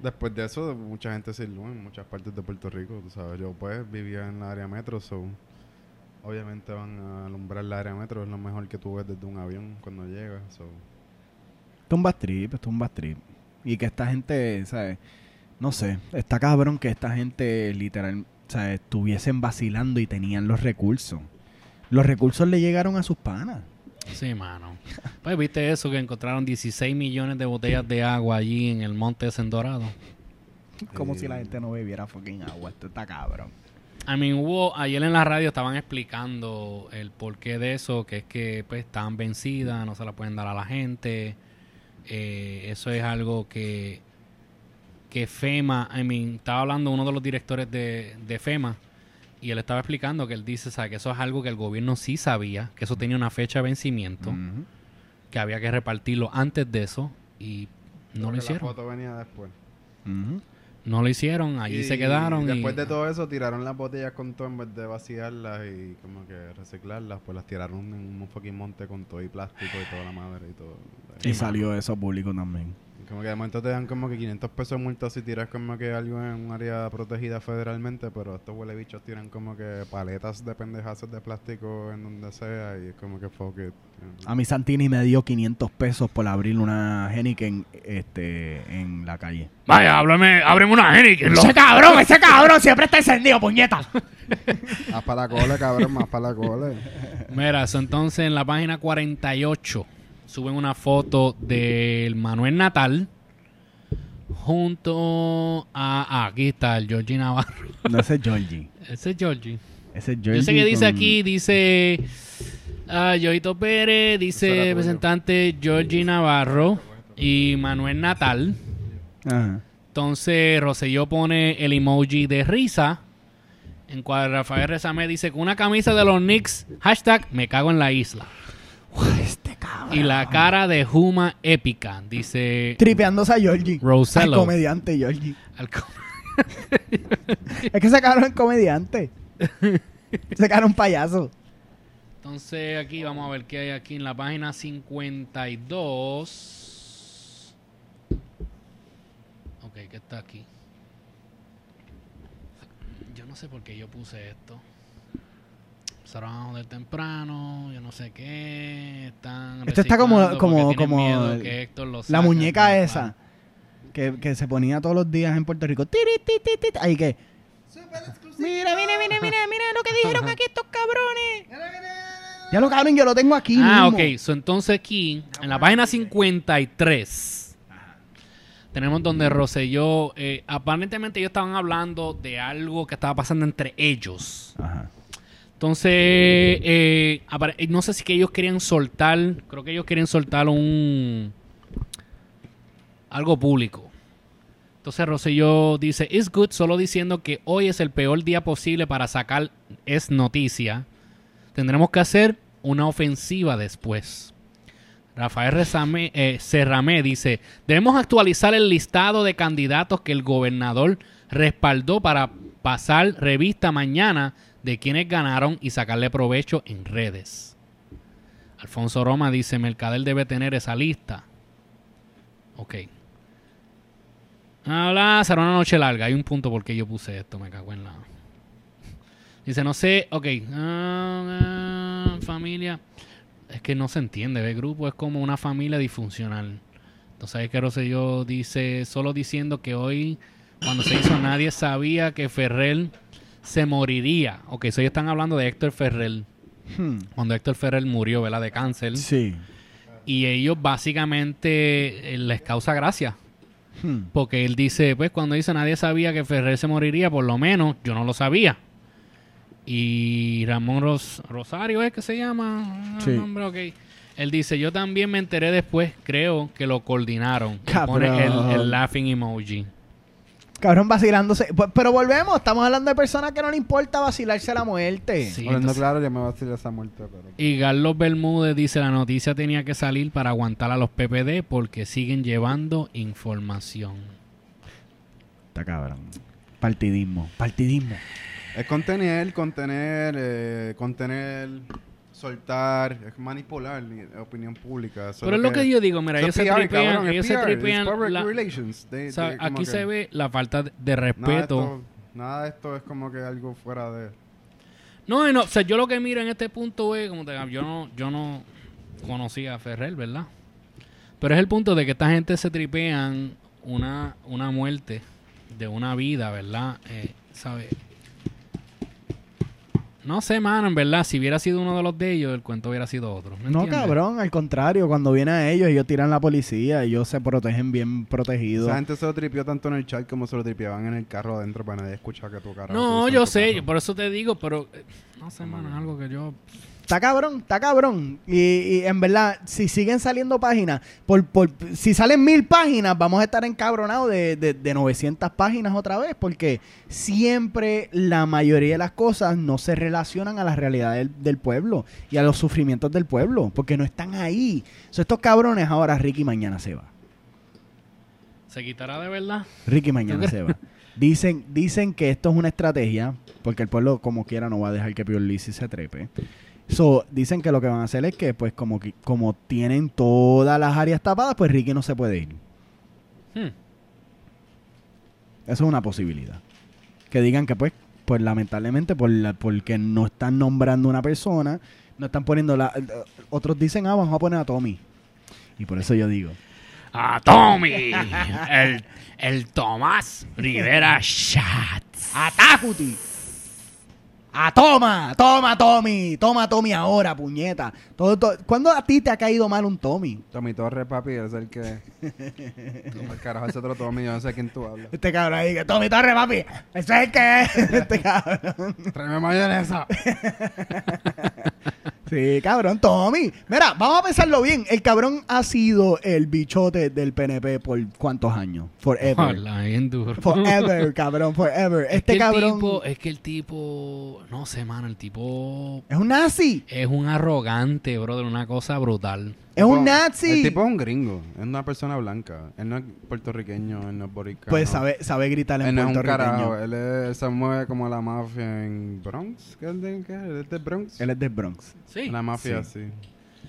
después de eso, mucha gente se ilumina en muchas partes de Puerto Rico. Tú sabes, yo pues vivía en la área metro, so obviamente van a alumbrar la área metro. Es lo mejor que tú ves desde un avión cuando llega. So. Esto es un bad trip, esto es un bad trip. Y que esta gente, ¿sabes? No sé, está cabrón que esta gente literal, ¿sabes? Estuviesen vacilando y tenían los recursos. Los recursos le llegaron a sus panas. Sí, mano. (laughs) Pues viste eso, que encontraron 16 millones de botellas de agua allí en el monte de Dorado. Como Sí. si la gente no bebiera fucking agua. Esto está cabrón. I mean, hubo, ayer en la radio estaban explicando el porqué de eso, que es que pues estaban vencidas, no se la pueden dar a la gente. Eh, eso es algo que, que FEMA, I mean, estaba hablando uno de los directores de, de FEMA y él estaba explicando que él dice, ¿sabe? que eso es algo que el gobierno sí sabía, que eso tenía una fecha de vencimiento, que había que repartirlo antes de eso y no lo Porque La hicieron. foto venía después. No lo hicieron, allí Y se quedaron. y- Después de todo eso, tiraron las botellas con todo en vez de vaciarlas y como que reciclarlas, pues las tiraron en un fucking monte con todo y plástico y toda la madre y todo. Y salió eso público también. Como que de momento te dan como que 500 pesos de multa si tiras como que algo en un área protegida federalmente, pero estos huele bichos tiran como que paletas de pendejazos de plástico en donde sea y es como que fuck it. A mí Santini me dio 500 pesos por abrir una Henneken este, en la calle. Vaya, háblame, ábreme una Henneken. lo- cabrón, ese cabrón siempre está encendido, puñeta. Más para la cola, cabrón, más para la cola. Mira, eso entonces en la página 48 suben una foto del Manuel Natal junto a... ah, aquí está el Georgie Navarro. (laughs) No, ese es Georgie. Ese es Georgie. Ese es Georgie. Yo sé que dice con- aquí, dice... ah, Yoito Pérez, dice representante Georgie Navarro y Manuel Natal. Ajá. Entonces Rosselló pone el emoji de risa. En cual Rafael Rezame dice con una camisa de los Knicks, hashtag me cago en la isla. Cabrón. Y la cara de Juma épica, dice Tripeándose a Georgie. Rosello. Al comediante (laughs) Georgie. al co- Es que ese cabrón es comediante. un payaso. Entonces aquí vamos a ver qué hay aquí en la página 52. Ok, ¿qué está aquí? Yo no sé por qué yo puse esto. Empezaron a joder temprano, yo no sé qué. Están Esto está como- como- como miedo el- que Héctor lo La muñeca esa. Que, que se ponía todos los días en Puerto Rico. Tiri, ti, ti, ti, Ahí que. Mira, mira, mira, mira, mira lo que dijeron aquí estos cabrones. Ya lo cabrón, yo lo tengo aquí. Ah, mismo. ok. So, entonces aquí, en la página 53, tenemos donde Rosselló, eh, aparentemente ellos estaban hablando de algo que estaba pasando entre ellos. Ajá. Entonces, eh, no sé si que ellos querían soltar, creo que ellos querían soltar un... algo público. Entonces Rosselló dice, it's good solo diciendo que hoy es el peor día posible para sacar es noticia. Tendremos que hacer una ofensiva después. Rafael Rezame- eh, Serramé dice, debemos actualizar el listado de candidatos que el gobernador respaldó para pasar revista mañana de quienes ganaron y sacarle provecho en redes. Alfonso Roma dice, Mercader debe tener esa lista. Ok. Habla, será una noche larga. Hay un punto por qué yo puse esto, me cago en la... Dice, no sé, ok. ah, ah, familia. Es que no se entiende, ¿ve? Grupo es como una familia disfuncional. Entonces, hay que Rosselló dice, solo diciendo que hoy, cuando se hizo, nadie sabía que Ferrer se moriría. Ok, so ellos están hablando de Héctor Ferrer. Hmm. Cuando Héctor Ferrer murió, ¿verdad? De cáncer. Sí. Y ellos básicamente eh, les causa gracia. Hmm. Porque él dice, pues cuando dice nadie sabía que Ferrer se moriría, por lo menos yo no lo sabía. Y Ramón Ros- Rosario es que se llama. Sí. El nombre. Él dice, yo también me enteré después, creo que lo coordinaron. Pone el laughing emoji. Cabrón vacilándose. Pero volvemos, estamos hablando de personas que no le importa vacilarse la muerte. Sí, Hablando entonces- claro, ya me va a decir esa muerte, pero... Y Carlos Bermúdez dice la noticia tenía que salir para aguantar a los PPD porque siguen llevando información. Está cabrón. Partidismo. Partidismo. Es contener, contener, eh, contener, soltar, es manipular la opinión pública. Eso Pero es lo que yo digo, mira, ellos se tripean, cabrón, ellos se tripean. it's public la- relations. They- o sea, they como aquí se ve la falta de nada de respeto. esto- Nada de esto es como que algo fuera de... No, no, o sea, yo lo que miro en este punto es, como te yo no, yo no conocía a Ferrer, ¿verdad? Pero es el punto de que esta gente se tripean una, una muerte de una vida, ¿verdad? Eh, ¿Sabes? No sé, mano, en verdad, si hubiera sido uno de los de ellos, el cuento hubiera sido otro. ¿me No, cabrón, al contrario, cuando viene a ellos, ellos tiran la policía, ellos se protegen bien protegidos. Esa gente se lo tripió tanto en el chat como se lo tripeaban en el carro adentro para nadie escuchar que tu cara. No, yo sé, yo por eso te digo, pero eh, no sé, mano, es algo que yo... Está cabrón, está cabrón. Y, y en verdad, si siguen saliendo páginas, por, por, si salen mil páginas, vamos a estar encabronados de, de, de 900 páginas otra vez, porque siempre la mayoría de las cosas no se relacionan a la realidad del, del pueblo y a los sufrimientos del pueblo, porque no están ahí. So, estos cabrones ahora, Ricky mañana se va. ¿Se quitará de verdad? Ricky mañana se va. Dicen, dicen que esto es una estrategia, porque el pueblo como quiera no va a dejar que Pierluisi se trepe. So, dicen que lo que van a hacer es que, pues, como, que- como tienen todas las áreas tapadas, pues Ricky no se puede ir. Hmm. Eso es una posibilidad. Que digan que, pues, pues lamentablemente, por la- porque no están nombrando una persona, no están poniendo la... Otros dicen, ah, vamos a poner a Tommy. Y por eso yo digo, ¡A Tommy! el, el Tomás Rivera Shots. ¡Atacuti! ¡A toma! ¡Toma, Tommy! ¡Toma, Tommy ahora, puñeta! Todo, todo- ¿Cuándo a ti te ha caído mal un Tommy? Tommy Torres, papi, es el que... el carajo, ese otro Tommy, yo no sé quién tú hablas. Este cabrón ahí, que Tommy Torres, papi. Ese es el que es. Este cabrón. Tráeme mayonesa. (laughs) Sí, cabrón, Tommy. Mira, vamos a pensarlo bien. El cabrón ha sido el bichote del PNP por cuántos años? Forever. Hola, bien duro. Forever, (laughs) cabrón, forever. Es Este que cabrón tipo- es que el tipo, no sé, mano, el tipo es un nazi. es un arrogante, brother, una cosa brutal. Es un nazi. El tipo es un gringo, es una persona blanca. Él no es puertorriqueño, él no es boricano. Pues sabe, sabe gritar en Él no es un puertorriqueño. carajo, él, es- se mueve como la mafia en Bronx. ¿Qué es de, qué? ¿Él es de Bronx? Él es del Bronx. Sí. La mafia, sí.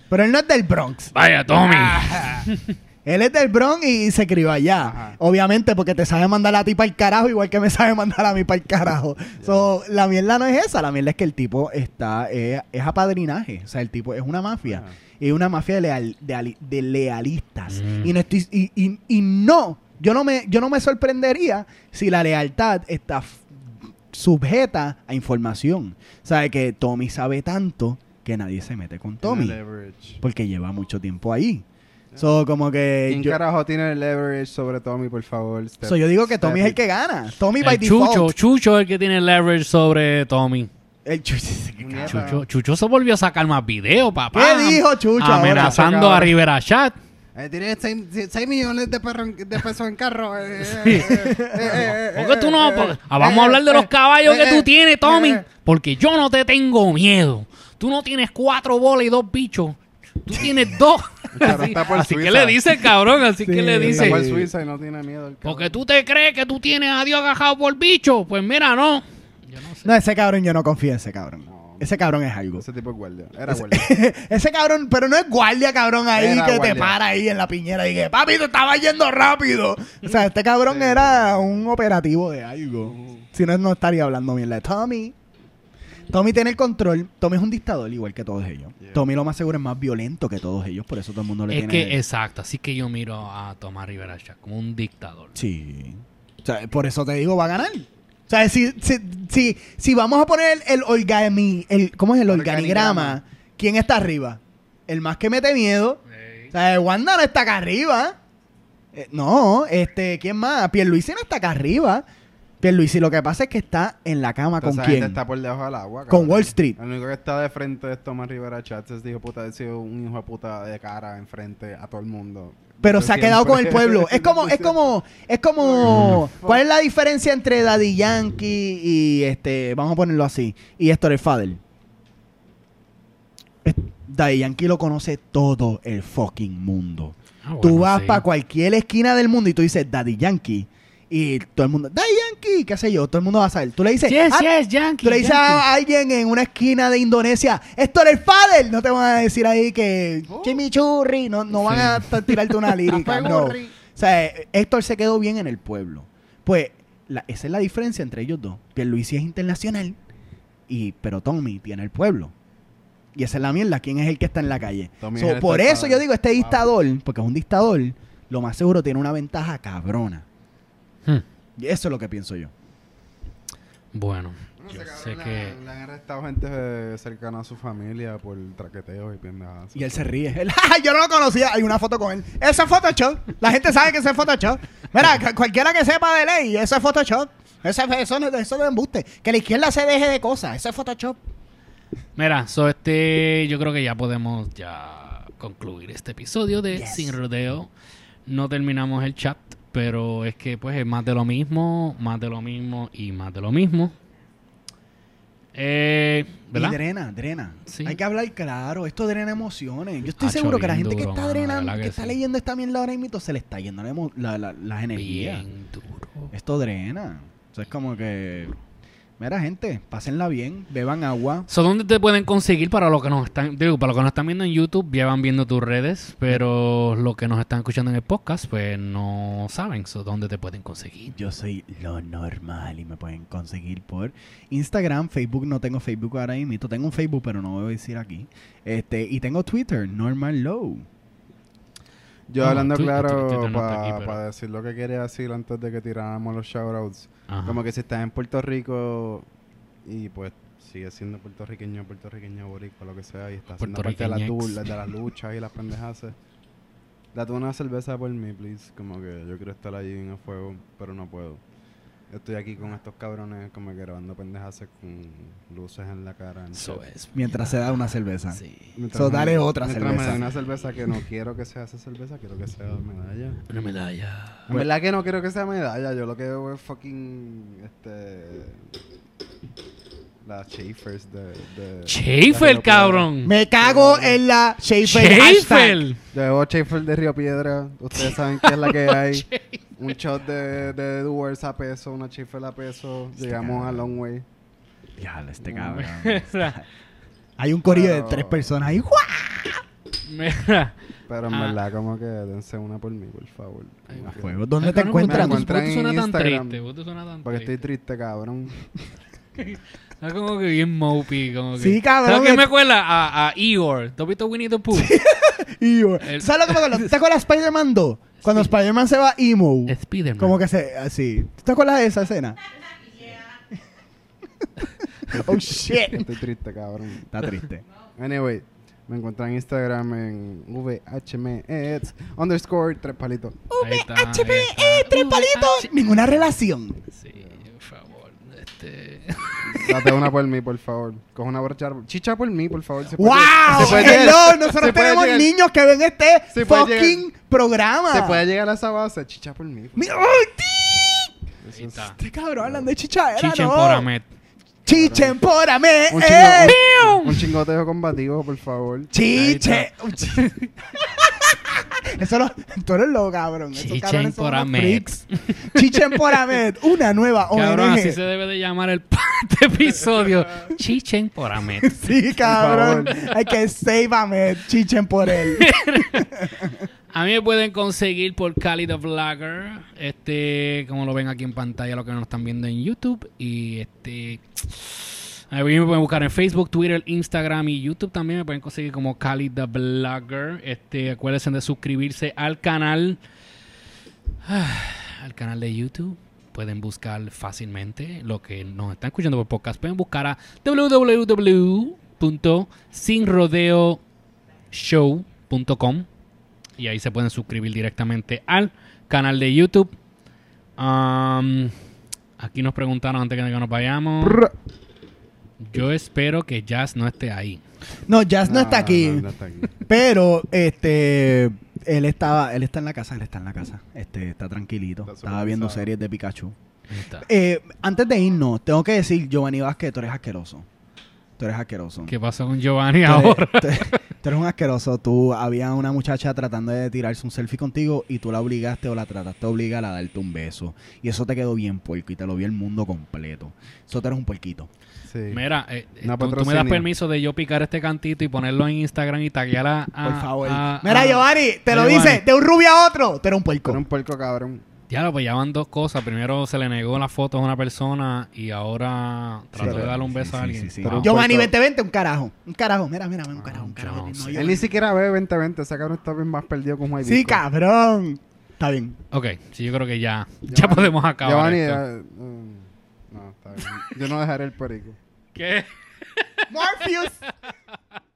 Pero él no es del Bronx. Vaya, Tommy. (laughs) Él es del Bronx y se crió allá. Ajá. Obviamente, porque te sabe mandar a ti para el carajo, igual que me sabe (laughs) mandar a mí para el carajo. So, la mierda no es esa. La mierda es que el tipo está. Es, es apadrinaje. O sea, el tipo es una mafia. Y una mafia de, leal- de, ali- de lealistas. Mm. Y, no estoy, y, y- y no. Yo no, me, yo no me sorprendería si la lealtad está sujeta a información. Sabe que Tommy sabe tanto que nadie se mete con Tommy. Porque lleva mucho tiempo ahí. So, como que. ¿Quién yo- carajo tiene el leverage sobre Tommy, por favor? Step- So, yo digo que Tommy es el que gana. Tommy by El Chucho, default. Chucho es el que tiene leverage sobre Tommy. El Chucho. Muñeca. Chucho, Chucho se volvió a sacar más videos, papá. ¿Qué dijo Chucho? Amenazando a Rivera Chat. Eh, tiene 6 millones de, perro de pesos en carro. eh, eh, Sí. eh, eh, (laughs) eh, eh, tú no. eh, por- eh, ah, vamos eh, a hablar de los eh, caballos eh, que tú eh, tienes, Tommy. eh, Porque yo no te tengo miedo. Tú no tienes cuatro bolas y dos bichos. Tú tienes dos. Así, está por así que le dice, cabrón. Así que le Está dice. por Suiza y no tiene miedo. el cabrón. Porque tú te crees que tú tienes a Dios agajado por bicho. Pues mira, no. Yo no sé. No, ese cabrón yo no confío en ese cabrón. No. Ese cabrón es algo. Ese tipo es guardia. Era guardia. (laughs) ese cabrón, pero no es guardia, cabrón, ahí Era que te para ahí en la piñera y que, papi, te estaba yendo rápido. O sea, este cabrón Sí. era un operativo de algo. Si no, no estaría hablando bien de Tommy. Tommy tiene el control. Tommy es un dictador igual que todos ellos. Yeah. Tommy lo más seguro es más violento que todos ellos, por eso todo el mundo le Es tiene... que, exacto. Así que yo miro a Tomás Rivera Chat como un dictador. Sí. O sea, por eso te digo, va a ganar. O sea, si, si, si, si vamos a poner el, el organi, el ¿cómo es el organigrama? Organigrama. ¿Quién está arriba? El más que mete miedo. O sea, Wanda no está acá arriba. Eh, no, este, ¿quién más? Pierluisi no está acá arriba. Pierluisi, lo que pasa es que está en la cama con esa gente quién. está por debajo del agua. Con cabrón. Wall Street. El único que está de frente es Tomás Rivera hijo de puta, ha sido un hijo de puta de cara enfrente a todo el mundo. Pero se ha quedado con el pueblo. Es como, es (laughs) como, es como. (laughs) ¿Cuál es la diferencia entre Daddy Yankee y este, vamos a ponerlo así, y Héctor el Father? Es- Daddy Yankee lo conoce todo el fucking mundo. Ah, tú vas sí. para cualquier esquina del mundo y tú dices Daddy Yankee y todo el mundo, Daddy Yankee, qué sé yo, todo el mundo va a saber. Tú le dices, Yes, ah, yes, Yankee. Tú le dices Yankee. a alguien en una esquina de Indonesia, Héctor el Father, no te van a decir ahí que chimichurri, no, no van Sí. a tirarte una (laughs) lírica, no. O sea, Héctor se quedó bien en el pueblo. Pues la- esa es la diferencia entre ellos dos. Pierluisi es internacional, y, pero Tommy tiene el pueblo. Y esa es la mierda, ¿quién es el que está en la calle? Tommy So, por eso yo digo, este Wow. dictador, porque es un dictador, lo más seguro tiene una ventaja cabrona. Hmm. Y eso es lo que pienso yo. Bueno, No yo sé, cabrón, sé le, que... le han arrestado gente eh, cercana a su familia por traqueteos y pendejadas. Y él se ríe. (laughs) Él, "Ah, yo no lo conocía. Hay una foto con él. Eso es Photoshop. La gente sabe que eso es Photoshop. Mira, (laughs) cu- cualquiera que sepa de ley, eso es Photoshop. Eso, es- eso, eso es embuste. Que la izquierda se deje de cosas. Eso es Photoshop. Mira, so este, yo creo que ya podemos ya concluir este episodio de Yes. Sin Rodeo. No terminamos el chat, pero es que pues es más de lo mismo, más de lo mismo y más de lo mismo. Eh, ¿verdad? Y drena, drena. Sí. Hay que hablar claro. Esto drena emociones. Yo estoy Hacho, seguro que la gente que está drenando, que, que está sí. leyendo esta mierda ahora mismo, se le está yendo la la- la- las energías. Bien duro. Esto drena. O sea, es como que... Mira, gente, pásenla bien, beban agua. So, ¿Dónde te pueden conseguir para los que nos están, digo, para los que nos están viendo en YouTube, ya van viendo tus redes, pero los que nos están escuchando en el podcast, pues no saben, so, ¿dónde te pueden conseguir? Yo soy lo normal y me pueden conseguir por Instagram, Facebook. No tengo Facebook ahora mismo. Tengo un Facebook, pero no voy a decir aquí. Este, y tengo Twitter, Normal Low. Yo hablando claro, está para decir lo que quería decir antes de que tiráramos los shoutouts. Como que si estás en Puerto Rico y pues sigue siendo puertorriqueño, puertorriqueño, boricua, lo que sea, y estás haciendo parte de Puertorriqueñex. du- de las luchas y las pendejas. Date una cerveza por mí, please. Como que yo quiero estar allí en el fuego, pero no puedo. Estoy aquí con estos cabrones como que grabando pendejas con luces en la cara. Eso es. Mientras se da una cerveza. Sí. Mientras So, me- dale otra mientras me cerveza. den una cerveza que no quiero que sea esa cerveza, quiero que sea medalla. Una medalla. En verdad que no quiero que sea medalla, yo lo que veo es fucking este las Schaeffers de, de Schaefer, cabrón. Me cago en la Schaefer. Schaefer. Yo veo Schaeffer de Río Piedra, ustedes saben qué es la que hay. (laughs) Un shot de, de Duers a peso, una Schaeffer a peso, llegamos a Long Way. Diablo, este No. cabrón. (laughs) Hay un corillo de tres personas ahí. ¡guau! Mira. Pero en Ah. verdad como que dense una por mí, por favor. Ay, Fuego. ¿Dónde Ay, te cabrón, encuentran? ¿por qué tú- por qué tú encuentran suenas en tan Instagram. triste? ¿Por qué tú suenas tan Porque estoy triste? cabrón. (laughs) Está como que bien mopey, como que... Sí, cabrón, ¿Sabes qué me acuerda? A, a Eeyore. ¿Tú has visto Winnie the Pooh? (laughs) Y yo- El- ¿Sabes lo que me acuerdo? ¿Te acuerdas de Spider-Man 2? Cuando Spider-Man se va emo. Spiderman. Como que se... Así. ¿Te acuerdas de esa escena? (laughs) oh, shit. Estoy triste, cabrón. Está triste. Anyway, me encuentran en Instagram en VHMEX underscore tres palitos. Ahí está, ahí HPE, está. E, tres palitos. Ninguna relación. Sí, por favor. Este... Date una por mí, por favor. Coge una borracha. Chicha por mí, por favor. Se puede- ¡Wow! se puede llegar- Hello, nosotros se puede tenemos llegar- niños que ven este Se puede fucking programa. Se puede llegar a esa base. Chicha por mí. por Mira. Este cabrón hablando de chichaera, Chichen no. por Amet. Chichen por Amé. Un, ¡Eh! chingo, un, un chingoteo combativo, por favor. Chiche. (laughs) Eso lo, (laughs) tú eres loco, cabrón. Chichen por Amet. Chichen por Amet. Una nueva (laughs) Cabrón, ONG. así se debe de llamar el (laughs) este episodio. Chichen por Amet. Sí, cabrón. Hay que save Amet. Chichen por él. A mí me pueden conseguir por Cali the Vlogger. Este, como lo ven aquí en pantalla, lo que nos están viendo en YouTube. Y este. A mí me pueden buscar en Facebook, Twitter, Instagram y YouTube también. Me pueden conseguir como Cali the Blogger. Este, acuérdense de suscribirse al canal. (sighs) Al canal de YouTube. Pueden buscar fácilmente lo que nos están escuchando por podcast. Pueden buscar a www.sinrodeoshow.com y ahí se pueden suscribir directamente al canal de YouTube. Um, Aquí nos preguntaron antes de que nos vayamos. Yo espero que Jazz no esté ahí. No, Jazz no, está aquí. no, no está aquí. (laughs) Pero, este, él estaba, él está en la casa, él está en la casa. Este, está tranquilito. Está Estaba viendo series de Pikachu. Eh, antes de irnos, tengo que decir, Giovanni Vázquez, tú eres asqueroso. Tú eres asqueroso. ¿Qué pasó con Giovanni Tú eres- ahora? (laughs) tú eres- tú eres un asqueroso. Tú, había una muchacha tratando de tirarse un selfie contigo y tú la obligaste o la trataste de obligar a darte un beso. Y eso te quedó bien puerco y te lo vio el mundo completo. Eso tú eres un puerquito. Sí. Mira, eh, eh, Una tú, tú me das permiso de yo picar este cantito y ponerlo en Instagram y taguear a... a- Por favor. a- Mira, a- Giovanni, te a lo Giovanni. dice, de un rubio a otro, tú eres un puerco. Era un puerco cabrón. Ya, pues ya van dos cosas. Primero se le negó las fotos a una persona y ahora trató Sí, de darle un beso sí, a alguien. sí, sí. Wow. Giovanni, puerco. vente, vente, un carajo. Un carajo, mira, mira, un carajo, un carajo. Ah, No. Él ni siquiera ve 2020. Ese cabrón está bien más perdido como un Sí, cabrón. Está bien. Ok, sí, yo creo que ya, ya podemos acabar Giovanni, esto. mm, no, está bien. Yo no dejaré el perico. ¿Qué? Morpheus. (laughs)